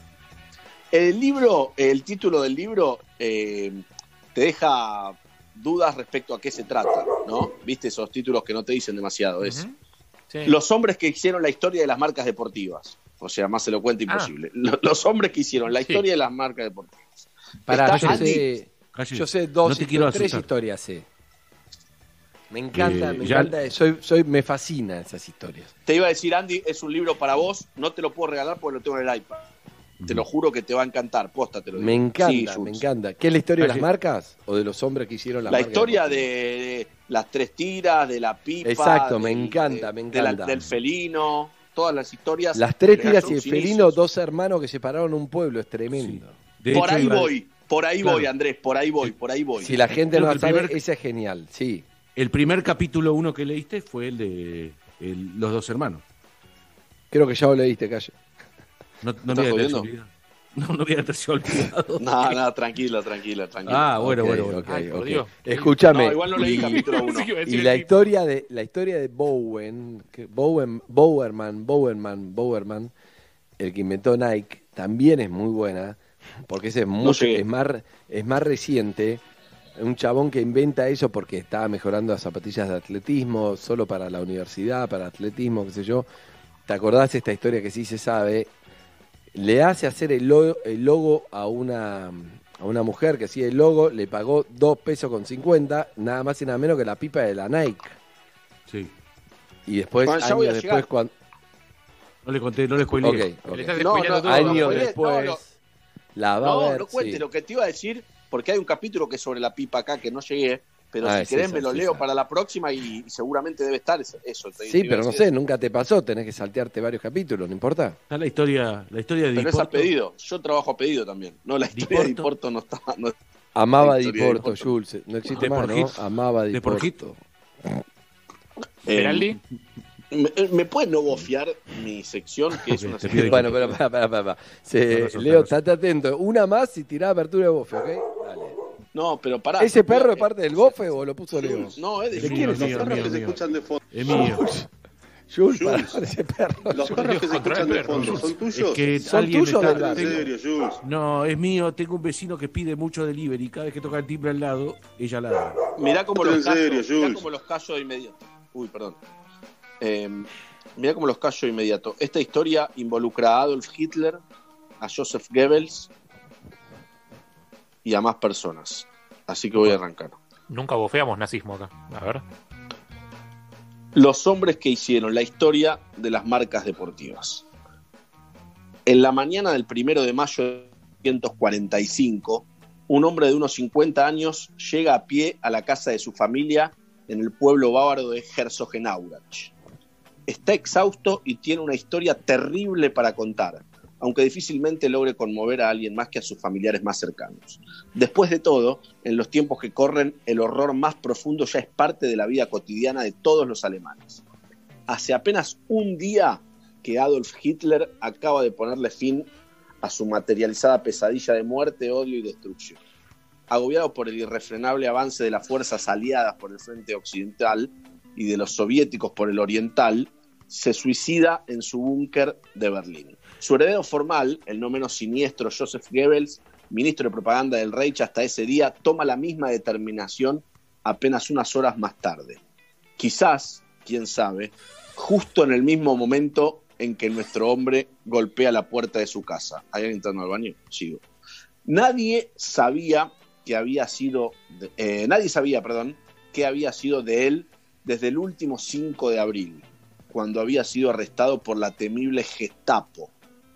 El libro, el título del libro eh, te deja dudas respecto a qué se trata, ¿no? Viste esos títulos que no te dicen demasiado. Es. Sí. los hombres que hicieron la historia de las marcas deportivas. O sea, más elocuente Ah. imposible. Lo- Los hombres que hicieron la Sí. historia de las marcas deportivas. Pará, yo Andy. sé, Calle, yo sé dos, no te quiero histo- tres asustar. historias sé. Me encanta, Eh, me ya- encanta, soy, soy, me fascina esas historias. Te iba a decir, Andy, es un libro para vos. No te lo puedo regalar porque lo tengo en el iPad. Te lo juro que te va a encantar. Posta, te lo digo. Me encanta, Sí, me encanta. ¿Qué es la historia de las marcas o de los hombres que hicieron las La marcas historia de, las tres tiras, de la pipa. Exacto, me del- encanta, de- me de la- encanta. del felino, todas las historias. Las tres tiras y el felino, dos hermanos que separaron un pueblo, es tremendo. Por hecho, ahí iba- voy, por ahí Claro. voy, Andrés, por ahí voy, por ahí voy. Si la gente no que el sabe, primer- ese es genial, sí. El primer capítulo uno que leíste fue el de el- los dos hermanos. Creo que ya lo leíste, Calle. No, no ¿Estás voy a jodiendo? olvidado. No, no voy a haberse olvidado. No, no, tranquila, tranquila, tranquila. Ah, bueno, Ok, bueno, bueno. ok, Ay, por ok. Dios. Escúchame. No, igual no leí y- capítulo uno. Sí Y la historia de la historia de Bowen, que Bowen, Bowerman, Bowerman, Bowerman, el que inventó Nike, también es muy buena, porque ese es mucho, llegué. es más es más reciente. Un chabón que inventa eso porque estaba mejorando las zapatillas de atletismo, solo para la universidad, para atletismo, qué sé yo. ¿Te acordás de esta historia que sí se sabe? Le hace hacer el logo, el logo a una a una mujer que hacía el logo, le pagó dos pesos con 50, nada más y nada menos que la pipa de la Nike. Sí. Y después, Bueno, años después, cuando. No le conté, no le spoileé. Le estás No, no, años no, después, no, la va No, a ver. no cuente sí. lo que te iba a decir, porque hay un capítulo que es sobre la pipa acá que no llegué, pero Ah, si querés esa, me lo leo esa. para la próxima y, y seguramente debe estar eso. eso te- te Sí, pero no sé, nunca te pasó, tenés que saltearte varios capítulos, no importa. Está la historia, la historia de Pero es a Diporto. pedido. Yo trabajo a pedido también. No, la historia de Diporto. Diporto no está. no- Amaba La Di historia de Porto, Porto. Jules. No existe De más, ¿no? Amaba Di De Porjito. Eh, ¿Me, me puedes no bofiar mi sección? Que es una sección- Bueno, pero para, para, para. Se- Leo, estate atento. Una más y tirá apertura de bofe, ¿ok? Dale. No, pero pará. ¿Ese perro es parte del bofe o lo puso Leo? No, es de Es los es que se escuchan de fondo. Es mío. Jules, Jules. para ese perro. Los perros que se escuchan de fondo. ¿son Es tuyos? que ¿Son tuyos está- serio, Jules. No, es mío. Tengo un vecino que pide mucho delivery. Cada vez que toca el timbre al lado, ella la Mirá cómo Esto los callo, mirá cómo los callo de inmediato. Uy, perdón. Eh, mirá cómo los callo de inmediato. Esta historia involucra a Adolf Hitler, a Joseph Goebbels y a más personas. Así que voy a arrancar. nunca bofeamos nazismo acá. A ver. Los hombres que hicieron la historia de las marcas deportivas. En la mañana del primero de mayo de 1945, un hombre de unos 50 años llega a pie a la casa de su familia en el pueblo bávaro de Herzogenaurach. Está exhausto y tiene una historia terrible para contar, aunque difícilmente logre conmover a alguien más que a sus familiares más cercanos. Después de todo, en los tiempos que corren, el horror más profundo ya es parte de la vida cotidiana de todos los alemanes. Hace apenas un día que Adolf Hitler acaba de ponerle fin a su materializada pesadilla de muerte, odio y destrucción. Agobiado por el irrefrenable avance de las fuerzas aliadas por el frente occidental y de los soviéticos por el oriental, se suicida en su búnker de Berlín. Su heredero formal, el no menos siniestro Joseph Goebbels, ministro de propaganda del Reich hasta ese día, toma la misma determinación apenas unas horas más tarde. Quizás, quién sabe, justo en el mismo momento en que nuestro hombre golpea la puerta de su casa. ¿Hay alguien entrando al baño? Sigo. Nadie sabía que había sido, eh, nadie sabía, perdón, que había sido de él desde el último 5 de abril, cuando había sido arrestado por la temible Gestapo,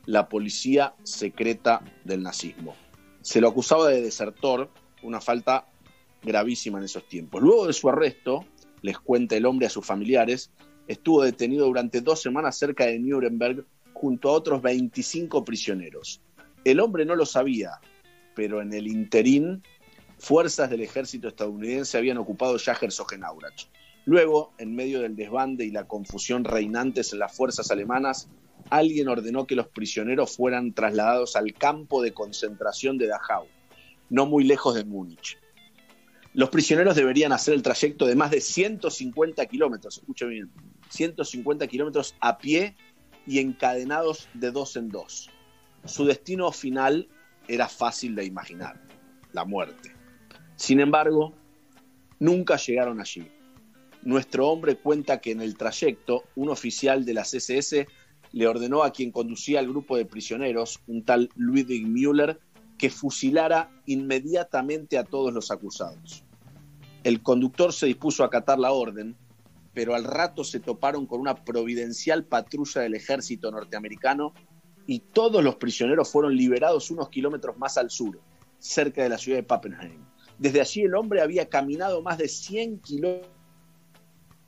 la policía secreta del nazismo. Se lo acusaba de desertor, una falta gravísima en esos tiempos. Luego de su arresto, les cuenta el hombre a sus familiares, estuvo detenido durante dos semanas cerca de Nuremberg junto a otros 25 prisioneros. El hombre no lo sabía, pero en el interín, fuerzas del ejército estadounidense habían ocupado ya Herzogenaurach. Luego, en medio del desbande y la confusión reinantes en las fuerzas alemanas, alguien ordenó que los prisioneros fueran trasladados al campo de concentración de Dachau, no muy lejos de Múnich. Los prisioneros deberían hacer el trayecto de más de 150 kilómetros, escuchen bien, 150 kilómetros a pie y encadenados de dos en dos. Su destino final era fácil de imaginar, la muerte. Sin embargo, nunca llegaron allí. Nuestro hombre cuenta que en el trayecto, un oficial de las SS le ordenó a quien conducía el grupo de prisioneros, un tal Ludwig Müller, que fusilara inmediatamente a todos los acusados. El conductor se dispuso a acatar la orden, pero al rato se toparon con una providencial patrulla del ejército norteamericano y todos los prisioneros fueron liberados unos kilómetros más al sur, cerca de la ciudad de Pappenheim. Desde allí el hombre había caminado más de 100 kilómetros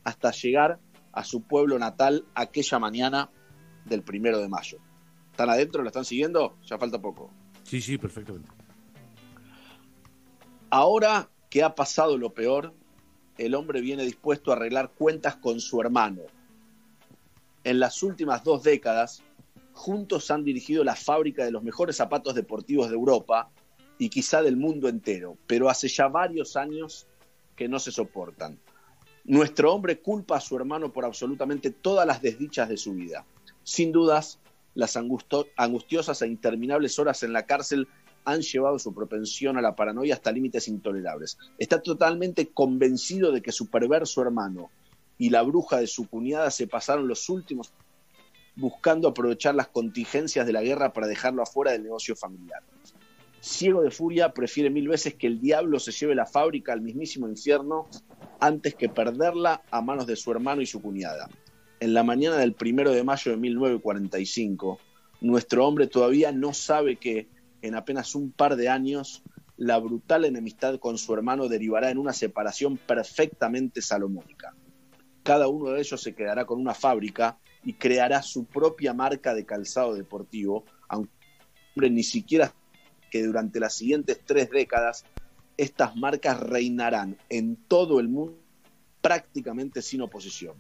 hasta llegar a su pueblo natal aquella mañana del primero de mayo. ¿Están adentro? ¿Lo están siguiendo? Ya falta poco. Sí, sí, perfectamente. Ahora que ha pasado lo peor, el hombre viene dispuesto a arreglar cuentas con su hermano. En las últimas dos décadas, juntos han dirigido la fábrica de los mejores zapatos deportivos de Europa y quizá del mundo entero, pero hace ya varios años que no se soportan. Nuestro hombre culpa a su hermano por absolutamente todas las desdichas de su vida. Sin dudas, las angustiosas e interminables horas en la cárcel han llevado su propensión a la paranoia hasta límites intolerables. Está totalmente convencido de que su perverso hermano y la bruja de su cuñada se pasaron los últimos buscando aprovechar las contingencias de la guerra para dejarlo afuera del negocio familiar. Ciego de furia, prefiere mil veces que el diablo se lleve la fábrica al mismísimo infierno antes que perderla a manos de su hermano y su cuñada. En la mañana del primero de mayo de 1945, nuestro hombre todavía no sabe que, en apenas un par de años, la brutal enemistad con su hermano derivará en una separación perfectamente salomónica. Cada uno de ellos se quedará con una fábrica y creará su propia marca de calzado deportivo, aunque ni siquiera que durante las siguientes tres décadas estas marcas reinarán en todo el mundo prácticamente sin oposición.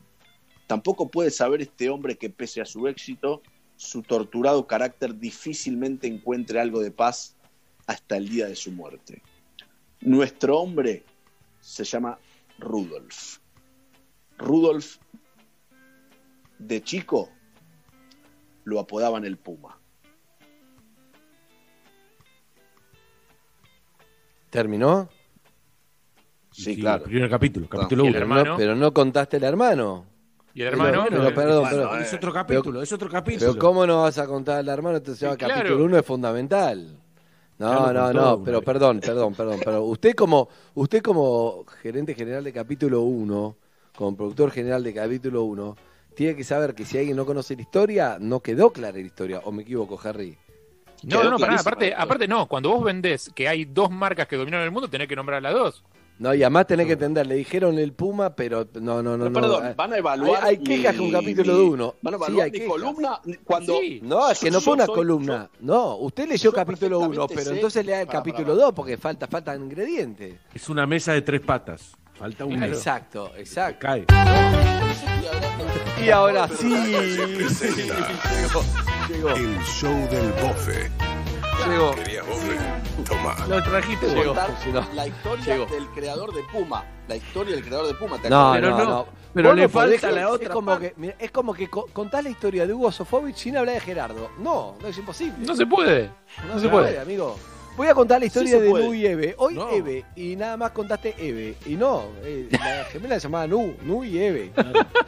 Tampoco puede saber este hombre que pese a su éxito, su torturado carácter difícilmente encuentre algo de paz hasta el día de su muerte. Nuestro hombre se llama Rudolf. Rudolf, de chico, lo apodaban el Puma. ¿Terminó? Sí, Sí, claro. Primer capítulo, capítulo ¿Y el uno. hermano? No, pero no contaste el hermano. ¿Y el hermano? Pero, pero, perdón, Bueno, perdón. eh, Es otro capítulo, es otro capítulo. Pero ¿cómo no vas a contar el hermano? Entonces Sí, claro. capítulo 1 es fundamental. No, no, no, pero perdón, perdón, perdón, perdón. Usted como, usted como gerente general de capítulo 1, como productor general de capítulo 1, tiene que saber que si alguien no conoce la historia, no quedó clara la historia. ¿O me equivoco, Harry? No, no, no, clarísimo, aparte, aparte no, cuando vos vendés que hay dos marcas que dominan el mundo, tenés que nombrar las dos. No, y además tenés que entender, le dijeron el Puma, pero no, no, no. Pero no. perdón, Hay- van a evaluar. Hay, hay quejas mi- con capítulo mi- de uno. Van a Sí, evaluar mi columna cuando. Sí. No, es que no fue una soy- columna. No, usted leyó capítulo 1, perfectamente pero sé- entonces lea el capítulo 2 porque falta, faltan ingredientes. Es una mesa de tres patas. Falta una. Exacto, exacto. Cae. Y ahora sí. El show del bofe. Llegó. Querías eh. Tomá. Lo trajiste. Llegó. No, la historia llegó. del creador de Puma. La historia del creador de Puma. ¿te No, no, no, no. pero le no podés falta la otra Es como, parte. que, mira, es como que co- contás la historia de Hugo Sofovich sin hablar de Gerardo. No, no es imposible. No se puede. No se puede, amigo. Voy a contar la historia de. Nu y Eve. Hoy No. Eve, y nada más contaste Eve. Y no, eh, la gemela se llamaba Nu, Nu y Eve.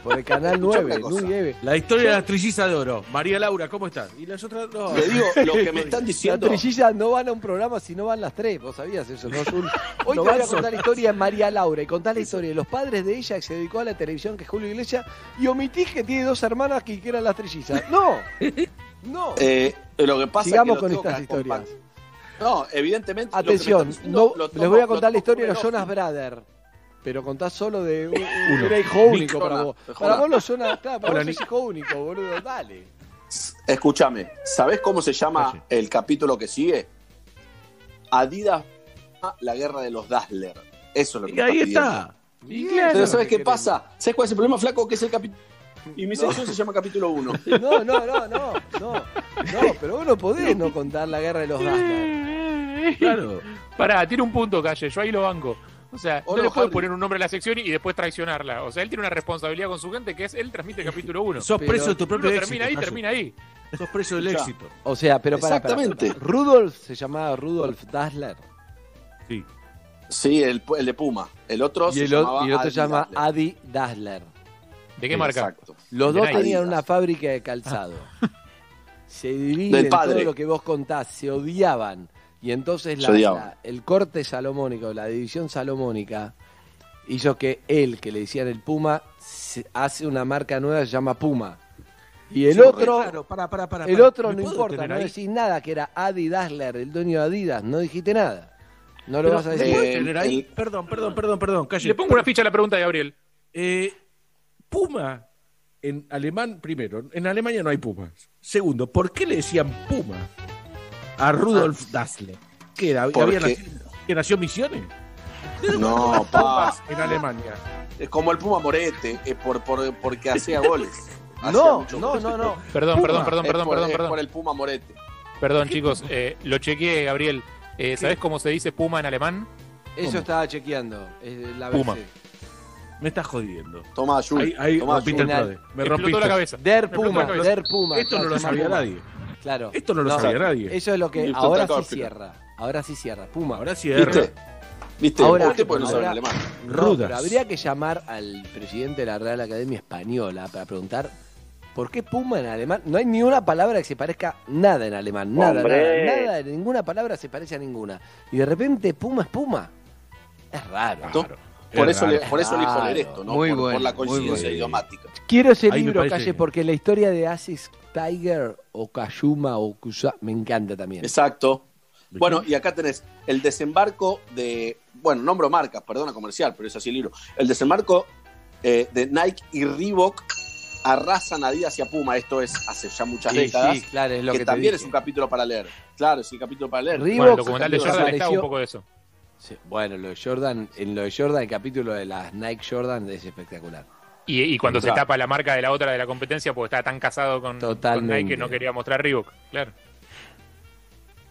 Por el canal Escuchame 9, una cosa. Nu y Eve. La historia de la trillizas de oro. María Laura, ¿cómo estás? Y las otras no. Te digo, lo que me están Las diciendo. trillillas no van a un programa si no van las tres. ¿Vos sabías eso, no, Zul? Hoy No te voy a contar la historia de María Laura y contar la historia de los padres de ella que se dedicó a la televisión, que es Julio Iglesias, y omitís que tiene dos hermanas que, que eran las trillizas. ¡No! ¡No! Eh, lo que pasa Sigamos es que con estas historias. No, evidentemente. Atención, diciendo no, lo les voy a contar la historia de los Jonas. Brothers. Pero contás solo de un, hijo Nick único para Jonas, vos. Jonas. Para vos los Jonas, claro, para Hola, vos sos hijo único, boludo, dale. Escúchame, ¿sabés cómo se llama el capítulo que sigue? Adidas, la guerra de los Dazzler. Eso es lo que Y me ahí está. Pero ¿sabes qué pasa? ¿Sabes cuál es el problema, flaco? Que es el capítulo. Y mi sección se llama capítulo 1. No, no, no, no, no. No, pero vos no podés no contar la guerra de los Dazzler. Claro. Pará, tiene un punto, Calle. Yo ahí lo banco. O sea, O no no, le puede Harry. poner un nombre a la sección y después traicionarla. O sea, él tiene una responsabilidad con su gente que es él transmite el capítulo 1. Sos preso de tu propio éxito. termina ahí, termina ahí. Sos preso del éxito. O sea, pero para, Exactamente. Rudolf se llamaba Rudolf Dassler. Sí. Sí, el, el de Puma. El otro Y se el, o- llamaba y el otro Adi se llama. Adi Dassler. ¿De qué marca? Exacto. Los dos tenían Adidas. una fábrica de calzado. Se dividen padre. todo lo que vos contás, se odiaban. Y entonces la- el corte salomónico, la división salomónica, hizo que él, que le decían el Puma, se- hace una marca nueva que se llama Puma. Y el Sí, otro, claro, pará, pará, pará, el otro ¿Me no importa, no decís nada, que era Adi Dassler, el dueño de Adidas, no dijiste nada. No lo Pero, vas a ¿me decir. Eh, ahí? el- Perdón, perdón, perdón, perdón. Calle. Le pongo una ficha a la pregunta de Gabriel. Eh, Puma, en alemán, primero, en Alemania no hay Pumas. Segundo, ¿por qué le decían Puma a Rudolf Dassler? ¿Qué era? Porque- ¿Había nacido, que nació Misiones? No, pa. En Alemania. Es como el Puma Morete, es por, por, porque hacía goles. Hacía No, no, goles. no, no. Perdón, Puma. perdón, perdón, Es perdón, por, perdón, es perdón. por el Puma Morete. Perdón, chicos. eh, lo chequeé, Gabriel. Eh, ¿Sabés cómo se dice puma en alemán? Eso ¿Cómo? estaba chequeando. la Puma. ABC. Me estás jodiendo. Tomá, Jul. Ahí, ahí Tomá, rompiste el. Me Explotó rompiste la cabeza. Der explotó Puma, la cabeza. Der Puma. Esto no lo sabía Puma. nadie. Claro. Esto no lo sabía nadie. Eso es lo que ahora sí cierra. Ahora sí cierra. Puma. Ahora sí ¿Viste? ¿Viste? Ahora- Usted puede no saber ahora- alemán. Rudas. pero habría que llamar al presidente de la Real Academia Española para preguntar por qué Puma en alemán. No hay ni una palabra que se parezca nada en alemán. Nada, Hombre. nada, nada. Ninguna palabra se parece a ninguna. Y de repente Puma es Puma. Es raro. Por eso, le, por eso elijo leer esto, ¿no? Muy por, por bueno, la muy coincidencia bueno. idiomática. Quiero ese Ahí libro, parece- Calle, porque la historia de Asis Tiger o Kayuma o Kusa me encanta también. Exacto. Bueno, y acá tenés el desembarco de, bueno, nombro marcas, perdona comercial, pero es así el libro. El desembarco eh, de Nike y Reebok arrasan a Adidas y a Puma. Esto es hace ya muchas Sí, décadas. sí, claro, es lo que, que te también dije. es un capítulo para leer. Claro, es un capítulo para leer. Reebok Bueno, el documental de Reebok Jordan estaba un poco de eso. Sí, Bueno, lo de Jordan, en lo de Jordan, el capítulo de las Nike Jordan es espectacular. Y, y cuando se tapa la marca de la otra de la competencia, porque estaba tan casado con. Nike que no quería mostrar Reebok. Claro.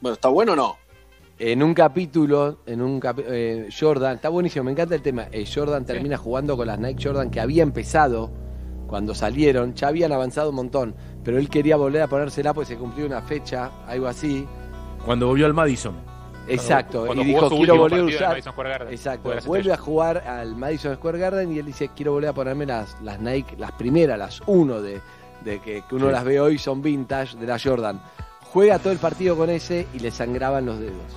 Bueno, ¿está bueno o no? En un capítulo, en un capi- eh, Jordan, está buenísimo, me encanta el tema. eh, Jordan termina jugando con las Nike Jordan que había empezado cuando salieron, ya habían avanzado un montón, pero él quería volver a ponérsela porque se cumplió una fecha, algo así. Cuando volvió al Madison. Exacto, Cuando y dijo quiero volver a usar. Exacto, vuelve a jugar al Madison Square Garden y él dice quiero volver a ponerme las, las Nike, las primeras, las uno de, de que, que uno Sí. las ve hoy son vintage de la Jordan. Juega todo el partido con ese y le sangraban los dedos.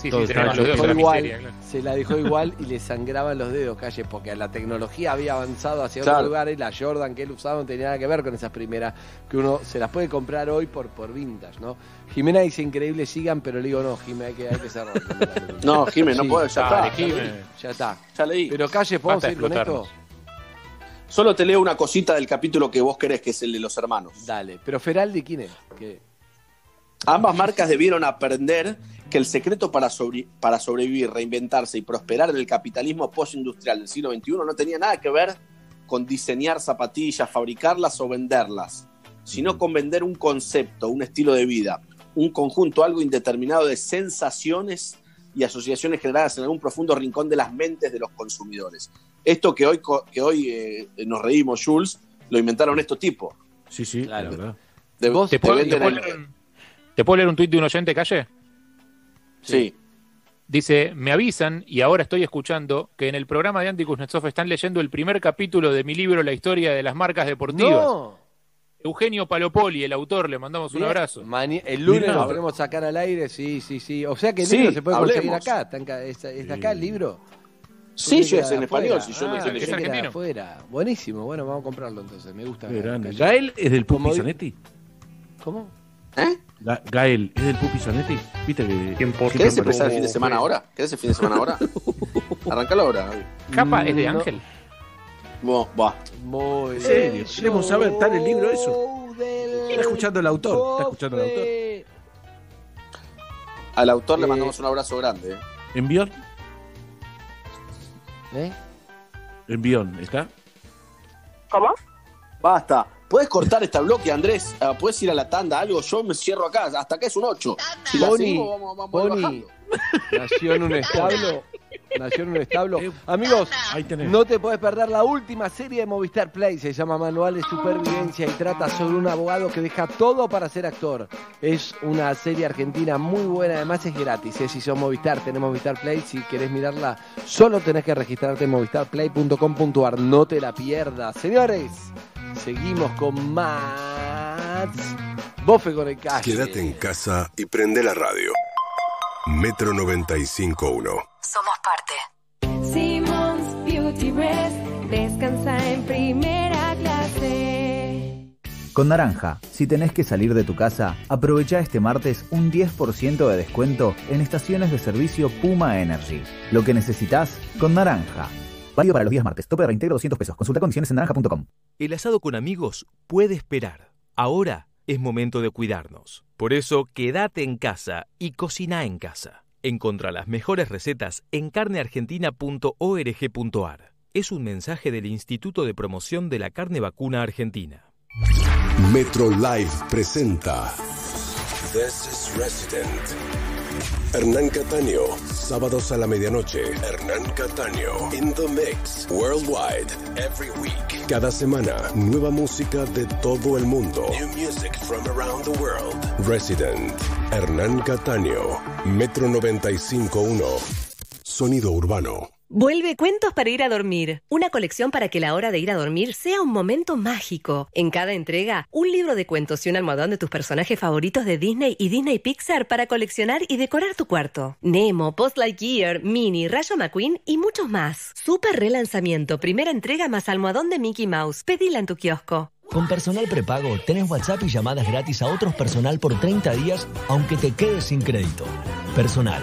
Sí, Todo sí, tenemos está los dedos Dejó la igual, miseria. claro. se la dejó igual y le sangraban los dedos, calle, porque la tecnología había avanzado hacia Claro. otro lugar y la Jordan que él usaba no tenía nada que ver con esas primeras, que uno se las puede comprar hoy por, por vintage, ¿no? Jimena dice increíble, sigan, pero le digo no, Jimena, hay que, hay que cerrar. No, Jimé, no Sí, puedo, ya dale, está. Jimé. Ya está. Ya leí. Pero calle, ¿podemos Basta ir con esto? Solo te leo una cosita del capítulo que vos querés, que es el de los hermanos. Dale. Pero Feraldi, ¿quién es? ¿Qué? Ambas marcas debieron aprender que el secreto para, sobre- para sobrevivir, reinventarse y prosperar en el capitalismo postindustrial del siglo XXI no tenía nada que ver con diseñar zapatillas, fabricarlas o venderlas, sino con vender un concepto, un estilo de vida, un conjunto, algo indeterminado de sensaciones y asociaciones generadas en algún profundo rincón de las mentes de los consumidores. Esto que hoy, co- que hoy eh, nos reímos, Jules, lo inventaron estos tipos. Sí, sí, Claro. De- ¿Te te puedo, el- te puedo leer un tuit de un oyente calle? Sí. Dice, me avisan, y ahora estoy escuchando, que en el programa de Andy Kuznetsov están leyendo el primer capítulo de mi libro La historia de las marcas deportivas. No. Eugenio Palopoli, el autor, le mandamos un Bien. abrazo. Mani- el lunes Mirá. lo podemos sacar al aire, sí, sí, sí. O sea que el Sí, libro se puede conseguir acá. está en ca- ¿Es, es de acá el libro? Sí, que es en español, si yo Ah, que era de argentino. afuera. Buenísimo, bueno, vamos a comprarlo entonces. Me gusta. Calle. ¿Gael es del Como Pupi di- Zanetti? ¿Cómo? ¿Eh? Ga- ¿Gael es del Pupi Zanetti? ¿Viste que.? ¿Querés empezar el fin de semana ahora? ¿Querés el fin de semana ahora? Arrancalo ahora. Capa es de. Ángel. Bueno, va. Muy ¿En serio? Queremos saber, ¿está en el libro eso? Está escuchando el autor. Está escuchando el autor. Al autor le Eh, mandamos un abrazo grande. eh. ¿Envión? ¿Eh? ¿Envión? ¿Está? ¿Cómo? Basta. ¿Puedes cortar este bloque, Andrés? Ah, ¿Puedes ir a la tanda? Algo, yo me cierro acá. Hasta acá es un 8. Si la Boni, seguimos, vamos, vamos a ir Boni, bajando. nació en un establo. Nació en un establo. Amigos, Ahí tenés. no te podés perder la última serie de Movistar Play. Se llama Manual de Supervivencia y trata sobre un abogado que deja todo para ser actor. Es una serie argentina muy buena, además es gratis. ¿eh? Si sos Movistar, tenés Movistar Play. Si querés mirarla, solo tenés que registrarte en movistarplay.com.ar. No te la pierdas. Señores, seguimos con más. Bofe con el calle. Quédate en casa y prende la radio. Metro 95.1. Somos parte. Simmons Beauty Rest descansa en primera clase. Con Naranja, si tenés que salir de tu casa, aprovecha este martes un 10% de descuento en estaciones de servicio Puma Energy. Lo que necesitas con Naranja. Válido para los días martes. Tope de reintegro 200 pesos. Consulta condiciones en naranja.com. El asado con amigos puede esperar. Ahora es momento de cuidarnos. Por eso, quédate en casa y cocina en casa. Encontra las mejores recetas en carneargentina.org.ar. Es un mensaje del Instituto de Promoción de la Carne Vacuna Argentina. Metro Live presenta This is Resident. Hernán Cataño, sábados a la medianoche. Hernán Cataño, in the mix, worldwide, every week. Cada semana, nueva música de todo el mundo. New music from around the world. Resident, Hernán Cataño, Metro 95.1. Sonido urbano. Vuelve Cuentos para ir a dormir. Una colección para que la hora de ir a dormir sea un momento mágico. En cada entrega, un libro de cuentos y un almohadón de tus personajes favoritos de Disney y Disney Pixar para coleccionar y decorar tu cuarto. Nemo, Post Lightyear, Minnie, Rayo McQueen y muchos más. Super relanzamiento, primera entrega más almohadón de Mickey Mouse. Pedila en tu kiosco. Con Personal Prepago tenés WhatsApp y llamadas gratis a otros personal por 30 días, aunque te quedes sin crédito. Personal.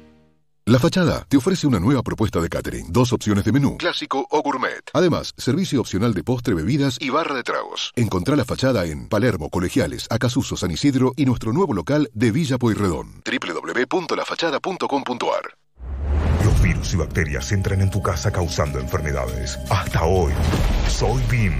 La Fachada te ofrece una nueva propuesta de catering, dos opciones de menú, clásico o gourmet. Además, servicio opcional de postre, bebidas y barra de tragos. Encontrá La Fachada en Palermo, Colegiales, Acasuso, San Isidro y nuestro nuevo local de Villa Pueyrredón. www.lafachada.com.ar Los virus y bacterias entran en tu casa causando enfermedades. Hasta hoy, soy BIM.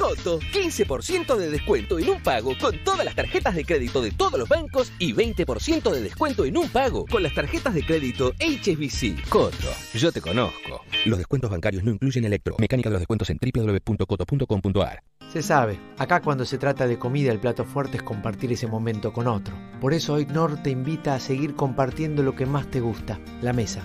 Coto, 15% de descuento en un pago con todas las tarjetas de crédito de todos los bancos y 20% de descuento en un pago con las tarjetas de crédito HSBC. Coto, yo te conozco. Los descuentos bancarios no incluyen electro. Mecánica de los descuentos en www.coto.com.ar. Se sabe, acá cuando se trata de comida el plato fuerte es compartir ese momento con otro. Por eso hoy Nor te invita a seguir compartiendo lo que más te gusta, la mesa.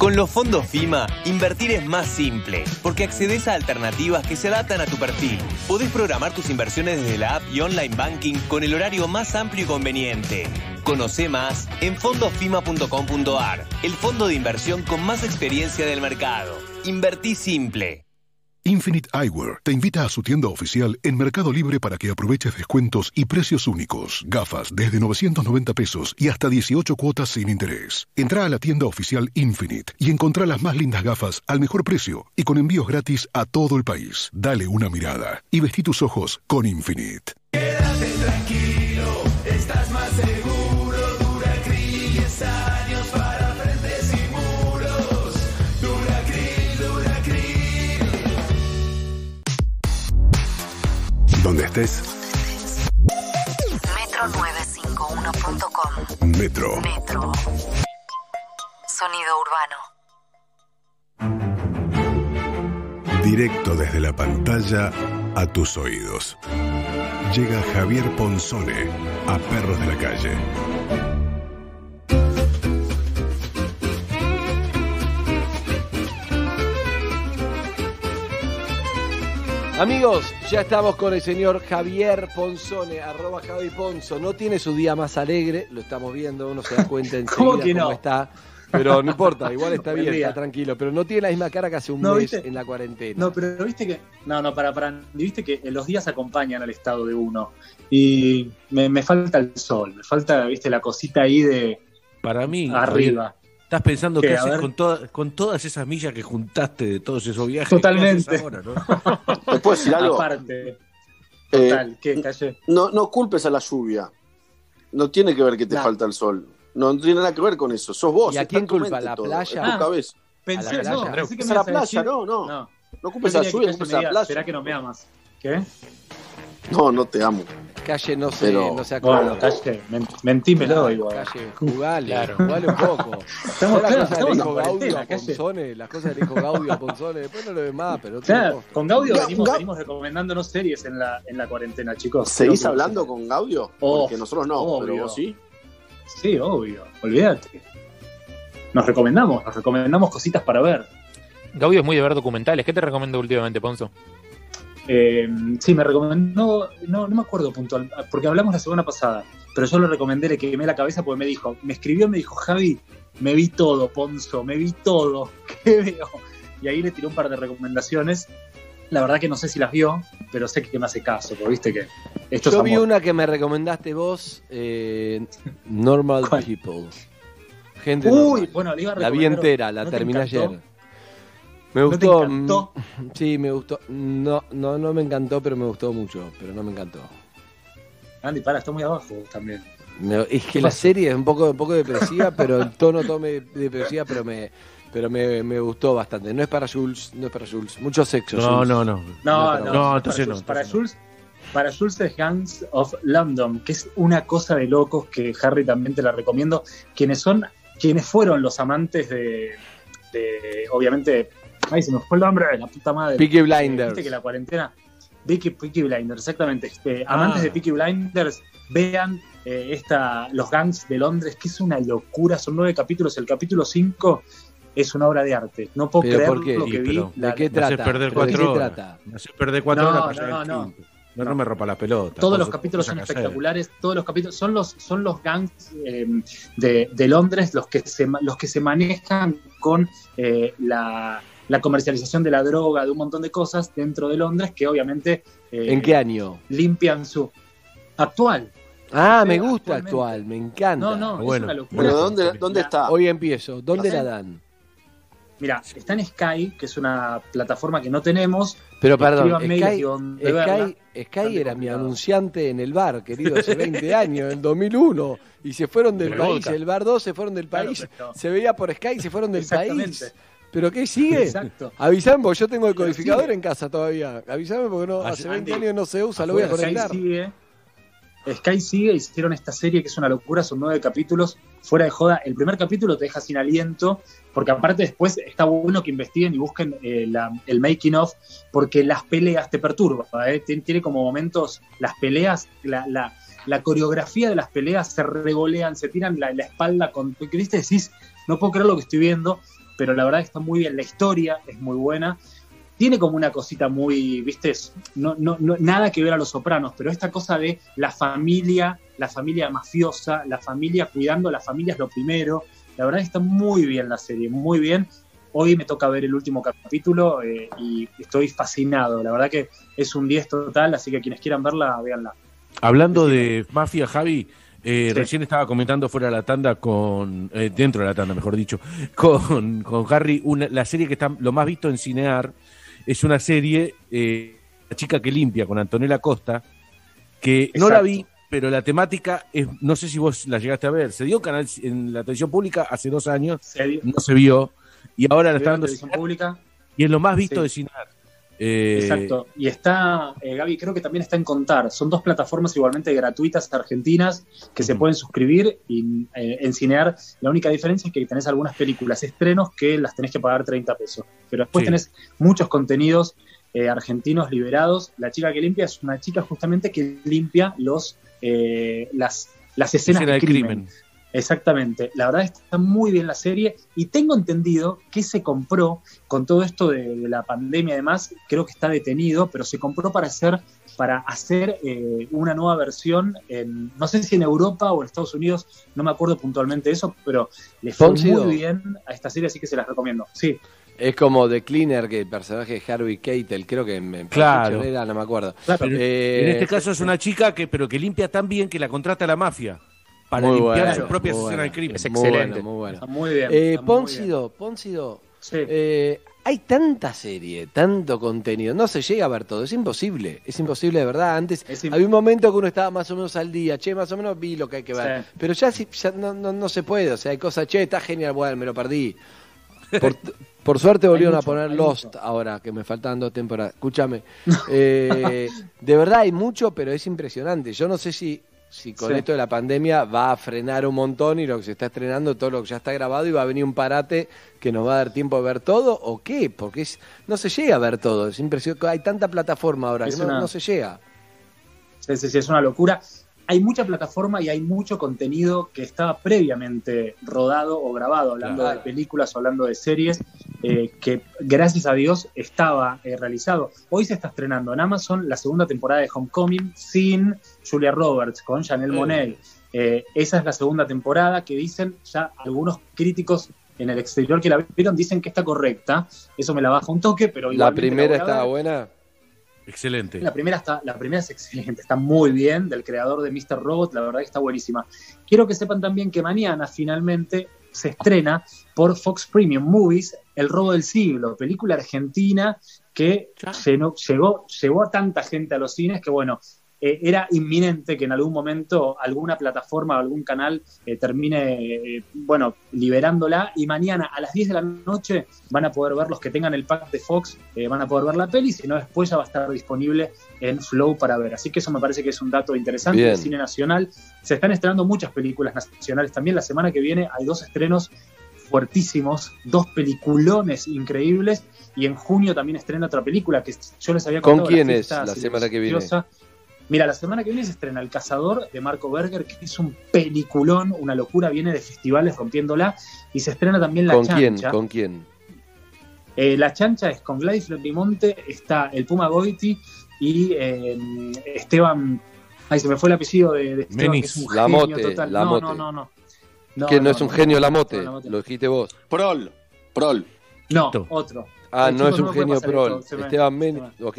Con los fondos FIMA, invertir es más simple, porque accedes a alternativas que se adaptan a tu perfil. Podés programar tus inversiones desde la app y online banking con el horario más amplio y conveniente. Conoce más en fondosfima.com.ar, el fondo de inversión con más experiencia del mercado. Invertí simple. Infinite Eyewear te invita a su tienda oficial en Mercado Libre para que aproveches descuentos y precios únicos. Gafas desde 990 pesos y hasta 18 cuotas sin interés. Entra a la tienda oficial Infinite y encontrá las más lindas gafas al mejor precio y con envíos gratis a todo el país. Dale una mirada y vestí tus ojos con Infinite. Quédate tranquilo, Donde estés, Metro951.com. Metro. Metro. Sonido urbano. Directo desde la pantalla a tus oídos. Llega Javier Ponzone a Perros de la Calle. Amigos, ya estamos con el señor Javier Ponzone, arroba Javi Ponzo. No tiene su día más alegre, lo estamos viendo, uno se da cuenta enseguida ¿Cómo que no? cómo está. Pero no importa, igual está bien, está tranquilo. Pero no tiene la misma cara que hace un No, mes ¿viste? en la cuarentena. No, pero viste que. No, no, para, para. Viste que los días acompañan al estado de uno. Y me, me falta el sol, me falta, viste, la cosita ahí de. Para mí, Arriba. Estás pensando ¿Qué? qué A haces con, toda- con todas esas millas que juntaste de todos esos viajes. Totalmente. ¿Qué haces ahora, no? ¿Me puedo decir algo? Aparte. Eh, Total, ¿qué, Calle? no, no culpes a la lluvia. No tiene que ver que te Nah. falta el sol. No tiene nada que ver con eso. Sos vos. ¿Y a quién culpa? ¿La todo, playa? tu Ah, cabeza. Pensé, playa. no, pensé que me a la a playa, decir- no, no. No, No culpes a la lluvia, culpes a la playa. ¿Será que no me amas? ¿Qué? No, no te amo. Calle no se, Pero- no se acuerda. Bueno, Calle, men- mentímelo Claro, igual. Calle, jugale, Claro. jugale un poco. Estamos, claro, las cosas estamos Gaudio cuarentena, a. Ponzone, las cosas le dijo Gaudio a Ponzone, después no lo ves más, pero no Claro, con Gaudio Ga- venimos, Ga- venimos recomendándonos series en la, en la cuarentena, chicos. ¿Seguís hablando con Gaudio? Oh, Porque nosotros no, pero obvio. vos sí. Sí, obvio, olvídate. Nos recomendamos, nos recomendamos cositas para ver. Gaudio es muy de ver documentales. ¿Qué te recomiendo últimamente, Ponzo? Eh, sí, me recomendó, no, no me acuerdo puntual, porque hablamos la semana pasada, pero yo lo recomendé, le quemé la cabeza porque me dijo, me escribió, me dijo, Javi, me vi todo, Ponzo, me vi todo, ¿qué veo? Y ahí le tiré un par de recomendaciones. La verdad que no sé si las vio, pero sé que me hace caso, porque viste que esto Yo es vi una que me recomendaste vos, eh, Normal People. Gente Uy, normal. bueno, le iba a La vi recomendar- entera, la ¿no te terminé ayer. Me ¿No te gustó. encantó? mm, Sí, me gustó. No, no, no me encantó, pero me gustó mucho. Pero no me encantó. Andy, para, está muy abajo también. Es que la serie es un poco, un poco depresiva, pero el tono tome depresiva, pero me, pero me, me gustó bastante. No es para Jules, no es para Jules. Mucho sexo. No, Jules. no, no. No, no, para no, entonces no, Jules, Para Jules, para Jules es Gangs of London, que es una cosa de locos que Harry también te la recomiendo. Quienes son, quienes fueron los amantes de, de obviamente, ay, se me fue el nombre de la puta madre. Peaky Eh, Blinders. Viste que la cuarentena, Peaky, Peaky Blinders, exactamente. Este, Amantes Ah. de Peaky Blinders, vean eh, esta, los gangs de Londres, que es una locura. Son nueve capítulos. El capítulo cinco es una obra de arte. No puedo ¿Pero creer por qué? lo Sí, que vi. pero ¿de La- qué trata? Me haces perder cuatro No, horas no, para no, quinto. No, no me rompa la pelota. Todos los capítulos son hacer. espectaculares, todos los capítulos son los son los gangs eh, de, de Londres los que se los que se manejan con eh, la, la comercialización de la droga, de un montón de cosas dentro de Londres que obviamente eh, ¿En qué año? limpian su actual. Ah, me gusta actual, me encanta. No, no, es Bueno, una locura. ¿Pero dónde, dónde está? Hoy empiezo. ¿Dónde la dan? Mira, está en Sky, que es una plataforma que no tenemos. Pero perdón, Sky, verla. Sky, Sky era mi anunciante en el bar, querido, hace 20 años, en el 2001. Y se fueron del Pero país, el bar 2 se fueron del Claro, país. pero- Se veía por Sky y se fueron del Exactamente. país. ¿Pero qué sigue? Exacto. Avisame, porque yo tengo el codificador en casa todavía. Avisame porque no, hace 20 Andy, años no se usa, lo voy a Sky conectar. sigue, Sky sigue, hicieron esta serie que es una locura, son nueve capítulos, fuera de joda. El primer capítulo te deja sin aliento, porque aparte después está bueno que investiguen y busquen eh, la- el making of, porque las peleas te perturban, ¿eh? Tien- tiene como momentos, las peleas, la, la- la coreografía de las peleas se regolean, se tiran la, espalda con... viste, decís, no puedo creer lo que estoy viendo, pero la verdad está muy bien, la historia es muy buena tiene como una cosita muy, viste, no, no, no- nada que ver a los sopranos, pero esta cosa de la familia, la familia mafiosa, la familia cuidando, la familia es lo primero. La verdad está muy bien la serie, muy bien. Hoy me toca ver el último capítulo eh, y estoy fascinado. La verdad que es un 10 total, así que quienes quieran verla, véanla. Hablando de mafia, Javi, eh, Sí. recién estaba comentando fuera de la tanda con, eh, dentro de la tanda, mejor dicho, con, con Harry, una- la serie que está lo más visto en Cinear es una serie, eh, La chica que limpia, con Antonella Costa, que no la vi, pero la temática es, no sé si vos la llegaste a ver, se dio canal en la televisión pública hace dos años, no se vio, y ahora la está dando televisión pública. y es lo más visto Sí. de Cinear. Eh, Exacto. Y está, eh, Gaby, creo que también está en Contar. Son dos plataformas igualmente gratuitas argentinas que se pueden suscribir y eh, en Cinear. La única diferencia es que tenés algunas películas, estrenos, que las tenés que pagar 30 pesos. Pero después Sí. tenés muchos contenidos eh, argentinos liberados. La chica que limpia es una chica justamente que limpia los, eh, las, las escenas escena de crimen. Exactamente. La verdad está muy bien la serie y tengo entendido que se compró con todo esto de, de la pandemia y demás, creo que está detenido, pero se compró para hacer para hacer eh, una nueva versión en no sé si en Europa o en Estados Unidos, no me acuerdo puntualmente eso, pero le fue muy bien a esta serie, así que se las recomiendo. Sí. Es como The Cleaner, que el personaje de Harvey Keitel, creo que en, en Claro. Era, no me acuerdo. Pero Eh, en este caso es una chica que, pero que limpia tan bien que la contrata la mafia para Muy limpiar bueno, sus propias muy escenas bueno. de crimen. Es excelente. muy bueno. Muy bien. Eh, Póncido, Póncido, eh, hay tanta serie, tanto contenido, no se llega a ver todo, es imposible, es imposible de verdad. Antes había un momento que uno estaba más o menos al día, che, más o menos vi lo que hay que ver, Sí. pero ya, sí- ya no, no, no se puede, o sea, hay cosas, che, está genial, bueno, me lo perdí. Por, por suerte volvieron mucho, a poner Lost ahora, que me faltan dos temporadas. Escúchame, eh, de verdad hay mucho, pero es impresionante. Yo no sé si, si con Sí. esto de la pandemia va a frenar un montón y lo que se está estrenando, todo lo que ya está grabado y va a venir un parate que nos va a dar tiempo de ver todo o qué, porque es, no se llega a ver todo. Es impresionante. Hay tanta plataforma ahora Es que no, se llega. Sí, sí, sí, es una locura. Hay mucha plataforma y hay mucho contenido que estaba previamente rodado o grabado, hablando Claro. de películas o hablando de series, eh, que gracias a Dios estaba eh, realizado. Hoy se está estrenando en Amazon la segunda temporada de Homecoming sin Julia Roberts, con Janelle Eh. Monáe. Eh, esa es la segunda temporada que dicen ya algunos críticos en el exterior que la vieron dicen que está correcta. Eso me la baja un toque, pero La primera estaba buena. Excelente. La primera, está, la primera es excelente, está muy bien, del creador de Mr. Robot, la verdad que está buenísima. Quiero que sepan también que mañana finalmente se estrena por Fox Premium Movies El robo del siglo, película argentina que llegó, llevó a tanta gente a los cines que bueno, eh, era inminente que en algún momento alguna plataforma o algún canal eh, termine, eh, bueno, liberándola y mañana a las 10 de la noche van a poder ver los que tengan el pack de Fox, eh, van a poder ver la peli, si no después ya va a estar disponible en Flow para ver. Así que eso me parece que es un dato interesante del cine nacional. Se están estrenando muchas películas nacionales también. La semana que viene hay dos estrenos fuertísimos, dos peliculones increíbles y en junio también estrena otra película que yo les había ¿Con contado. quién La es la semana que viene? Mira, la semana que viene se estrena El Cazador de Marco Berger, que es un peliculón, una locura, viene de festivales rompiéndola, y se estrena también La ¿Con quién? Chancha. ¿Con quién? Eh, la Chancha es con Gladys Florimonte, está el Puma Goiti y eh, Esteban, ay, se me fue el apellido de, de Esteban, Menis. que es un La genio Mote, total. La no, Mote. no, no, no. No, que no, no, es un no, genio no, la no, mote, la Mote. lo dijiste vos. Prol, Prol. No, otro. Ah, no es un genio Prol. esto, Esteban.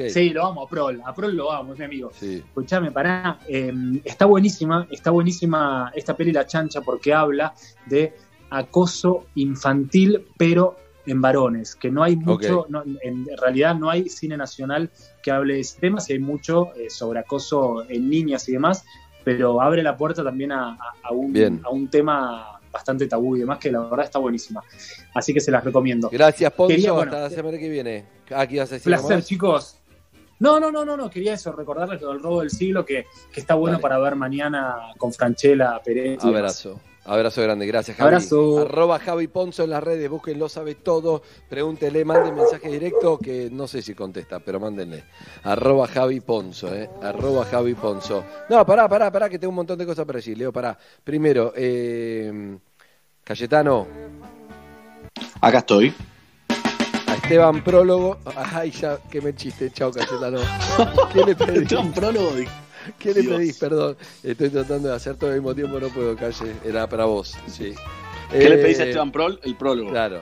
Sí, lo amo, a Prol. A Prol lo amo, es mi amigo. Sí. Escuchame, pará. eh, está buenísima, está buenísima esta peli La Chancha porque habla de acoso infantil, pero en varones, que no hay mucho, no, en realidad no hay cine nacional que hable de ese tema, sí hay mucho eh, sobre acoso en niñas y demás, pero abre la puerta también a, a- a un, a un tema bastante tabú y demás, que la verdad está buenísima. Así que se las recomiendo. Gracias, Ponzo. Quería, bueno, hasta la semana que viene. Aquí vas a decir Placer, chicos. No, no, no, no, no, quería eso, recordarles lo del robo del siglo, que, que está bueno Dale. para ver mañana con Franchella, Pérez. Abrazo. Abrazo grande, gracias Javi. Abrazo. Arroba Javi Ponzo en las redes, búsquenlo, sabe todo. Pregúntele, manden mensaje directo que no sé si contesta, pero mándenle. Arroba Javi Ponzo, eh. Arroba Javi Ponzo. No, pará, pará, pará, que tengo un montón de cosas para decir, Leo, pará. Primero, eh, Cayetano, Acá estoy. a Esteban Prólogo. Ay, ya, que me chiste, chao Cayetano. ¿Qué le pedís? Esteban Prólogo. ¿Qué le pedís? Perdón, estoy tratando de hacer todo al mismo tiempo, no puedo, Calle. Era para vos, sí. ¿Qué le Eh, pedís a Esteban Prol? El prólogo. Claro.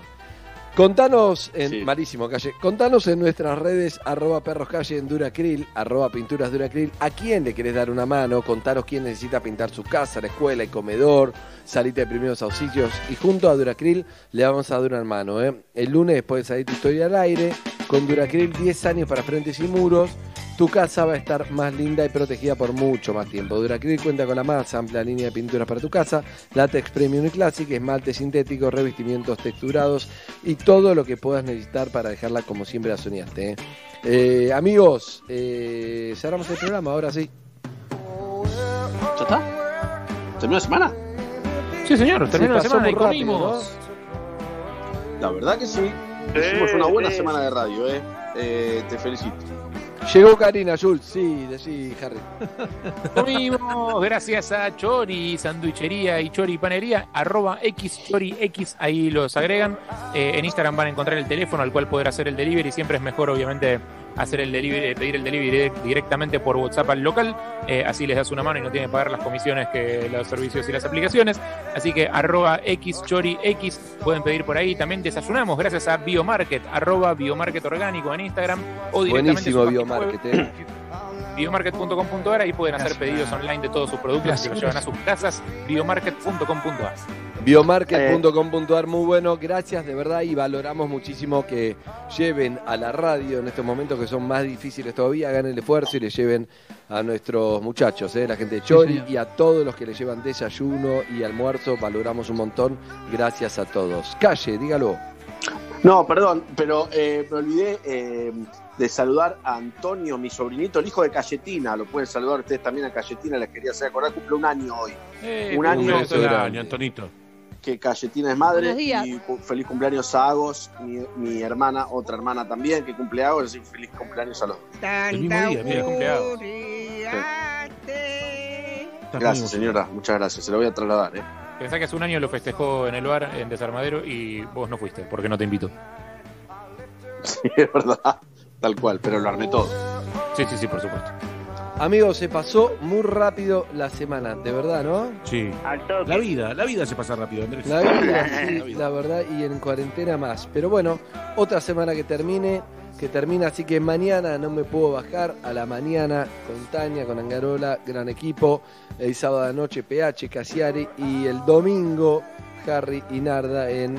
Contanos, en, Sí. malísimo calle, contanos en nuestras redes, arroba perros calle en Duracril, arroba pinturas Duracril, a quién le querés dar una mano, contanos quién necesita pintar su casa, la escuela, el comedor, salita de primeros auxilios, y junto a Duracril le vamos a dar una mano. ¿eh? El lunes puede salir tu historia al aire, con Duracril 10 años para frentes y muros, tu casa va a estar más linda y protegida por mucho más tiempo. Duracril cuenta con la más amplia línea de pinturas para tu casa, látex premium y classic, esmalte sintético, revestimientos texturados y todo lo que puedas necesitar para dejarla como siempre la soñaste. ¿eh? Eh, amigos, eh, cerramos el programa, ahora sí. ¿Ya está? ¿Terminó la semana? Sí, señor, terminó la semana y rápido. La verdad que sí. Hicimos una buena semana de radio, ¿eh? Eh, te felicito. Llegó Karina Jules, sí, decí Harry. Comimos gracias a Chori, Sanduichería y Chori Panería, arroba XChoriX, ahí los agregan. Eh, en Instagram van a encontrar el teléfono al cual poder hacer el delivery. Siempre es mejor, obviamente, hacer el delivery, pedir el delivery direct- directamente por WhatsApp al local. Eh, así les das una mano y no tienen que pagar las comisiones que los servicios y las aplicaciones. Así que arroba XChoriX pueden pedir por ahí. También desayunamos gracias a Biomarket, arroba Biomarket Orgánico en Instagram o directamente Buenísimo Biomarket, ¿eh? biomarket.com.ar ahí pueden hacer pedidos online de todos sus productos y se los llevan a sus casas biomarket.com.ar Biomarket.com.ar, muy bueno, gracias de verdad y valoramos muchísimo que lleven a la radio en estos momentos que son más difíciles todavía, hagan el esfuerzo y le lleven a nuestros muchachos, ¿eh? la gente de Chori y a todos los que le llevan desayuno y almuerzo, valoramos un montón, gracias a todos. Calle, dígalo. No, perdón, pero eh, me olvidé eh, de saludar a Antonio, mi sobrinito, el hijo de Cayetina. Lo pueden saludar ustedes también a Cayetina, les quería hacer acordar, cumple un año hoy. Eh, un año grande, Antonito. que Cayetina es madre. Y feliz cumpleaños a Agos, mi, mi hermana, otra hermana también, que cumple Agos, así feliz cumpleaños a los dos. El mismo día, mira, cumpleaños. Gracias, señora, muchas gracias, se lo voy a trasladar. ¿eh? Pensá que hace un año lo festejó en el bar en Desarmadero y vos no fuiste porque no te invito. Sí, es verdad, tal cual, pero lo armé todo. Sí, sí, sí, por supuesto. Amigos, se pasó muy rápido la semana, de verdad, ¿no? Sí. La vida, la vida se pasa rápido, Andrés. La vida, sí, la verdad, y en cuarentena más. Pero bueno, otra semana que termine, que termina, así que mañana no me puedo bajar a la mañana con Tania, con Angarola, gran equipo. El sábado de noche PH, Casiari y el domingo Harry y Narda en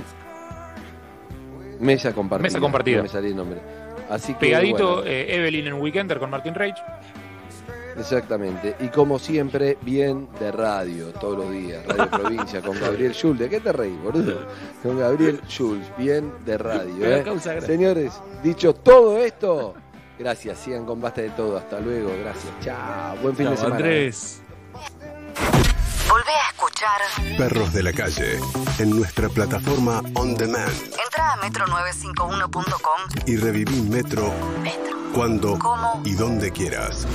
Mesa Compartida. Mesa compartida. No me salía el nombre. Así que, Pegadito bueno, eh, Evelyn en Weekender con Martín Reich. Exactamente. Y como siempre, bien de radio, todos los días. Radio Provincia con Gabriel Schulz. ¿De qué te reís, boludo? Con Gabriel Schulz, bien de radio. ¿eh? Señores, dicho todo esto, gracias. Sigan con Basta de Todo. Hasta luego. Gracias. Chao. Buen fin de semana. Andrés. Volvé a escuchar. Perros de la calle en nuestra plataforma On Demand Entra a metro951.com. y reviví Metro cuando ¿Cómo? y donde quieras.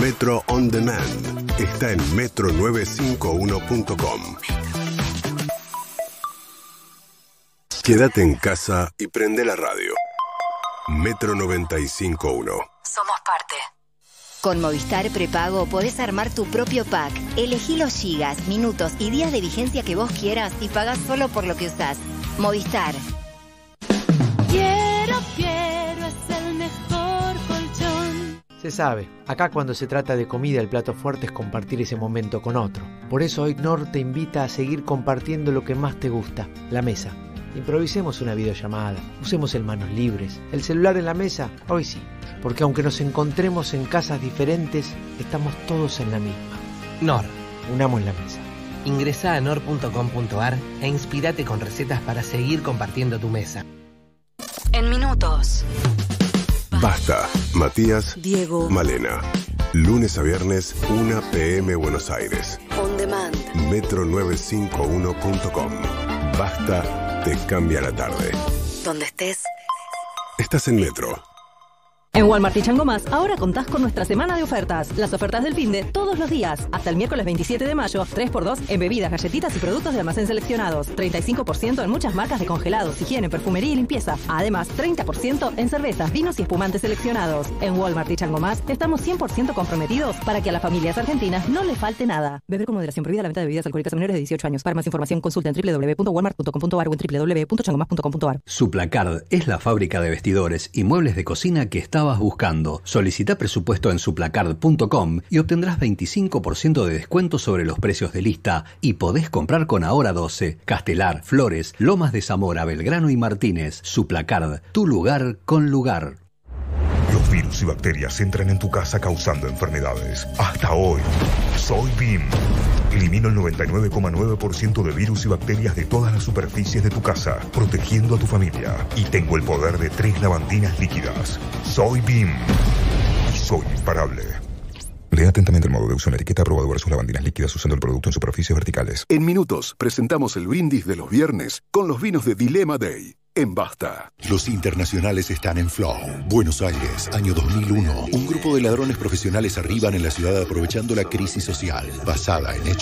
Metro On Demand está en metro951.com. Quédate en casa y prende la radio. Metro 95.1. Somos parte. Con Movistar Prepago podés armar tu propio pack. Elegí los gigas, minutos y días de vigencia que vos quieras y pagás solo por lo que usás. Movistar. Quiero, quiero, es el mejor colchón. Se sabe, acá cuando se trata de comida el plato fuerte es compartir ese momento con otro. Por eso hoy Nor te invita a seguir compartiendo lo que más te gusta, la mesa. Improvisemos una videollamada, usemos el manos libres, el celular en la mesa, hoy sí, porque aunque nos encontremos en casas diferentes, estamos todos en la misma. Nor. Unamos la mesa. Ingresa a nor.com.ar e inspirate con recetas para seguir compartiendo tu mesa. En minutos. Basta. Matías. Diego. Malena. Lunes a viernes, 1 pm Buenos Aires. On demand. Metro951.com. Basta, te cambia la tarde. Donde estés. Estás en Metro. En Walmart y Chango Más, ahora contás con nuestra semana de ofertas. Las ofertas del fin de todos los días. Hasta el miércoles 27 de mayo, 3x2 en bebidas, galletitas y productos de almacén seleccionados. 35% en muchas marcas de congelados, higiene, perfumería y limpieza. Además, 30% en cervezas, vinos y espumantes seleccionados. En Walmart y Chango Más, estamos 100% comprometidos para que a las familias argentinas no le falte nada. Beber con moderación prohibida la venta de bebidas alcohólicas a menores de 18 años. Para más información, consulta en www.walmart.com.ar o en www.changomás.com.ar. Suplacard es la fábrica de vestidores y muebles de cocina que estabas buscando. Solicita presupuesto en suplacard.com y obtendrás 25% de descuento sobre los precios de lista y podés comprar con Ahora 12, Castelar, Flores, Lomas de Zamora, Belgrano y Martínez. Suplacard, tu lugar con lugar. Virus y bacterias entran en tu casa causando enfermedades. Hasta hoy, soy BIM. Elimino el 99,9% de virus y bacterias de todas las superficies de tu casa, protegiendo a tu familia. Y tengo el poder de tres lavandinas líquidas. Soy BIM. Y soy imparable. Lea atentamente el modo de uso en la etiqueta aprobado versus lavandinas líquidas usando el producto en superficies verticales. En minutos presentamos el brindis de los viernes con los vinos de Dilema Day. En Basta. Los internacionales están en Flow. Buenos Aires, año 2001. Un grupo de ladrones profesionales arriban en la ciudad aprovechando la crisis social, basada en hechos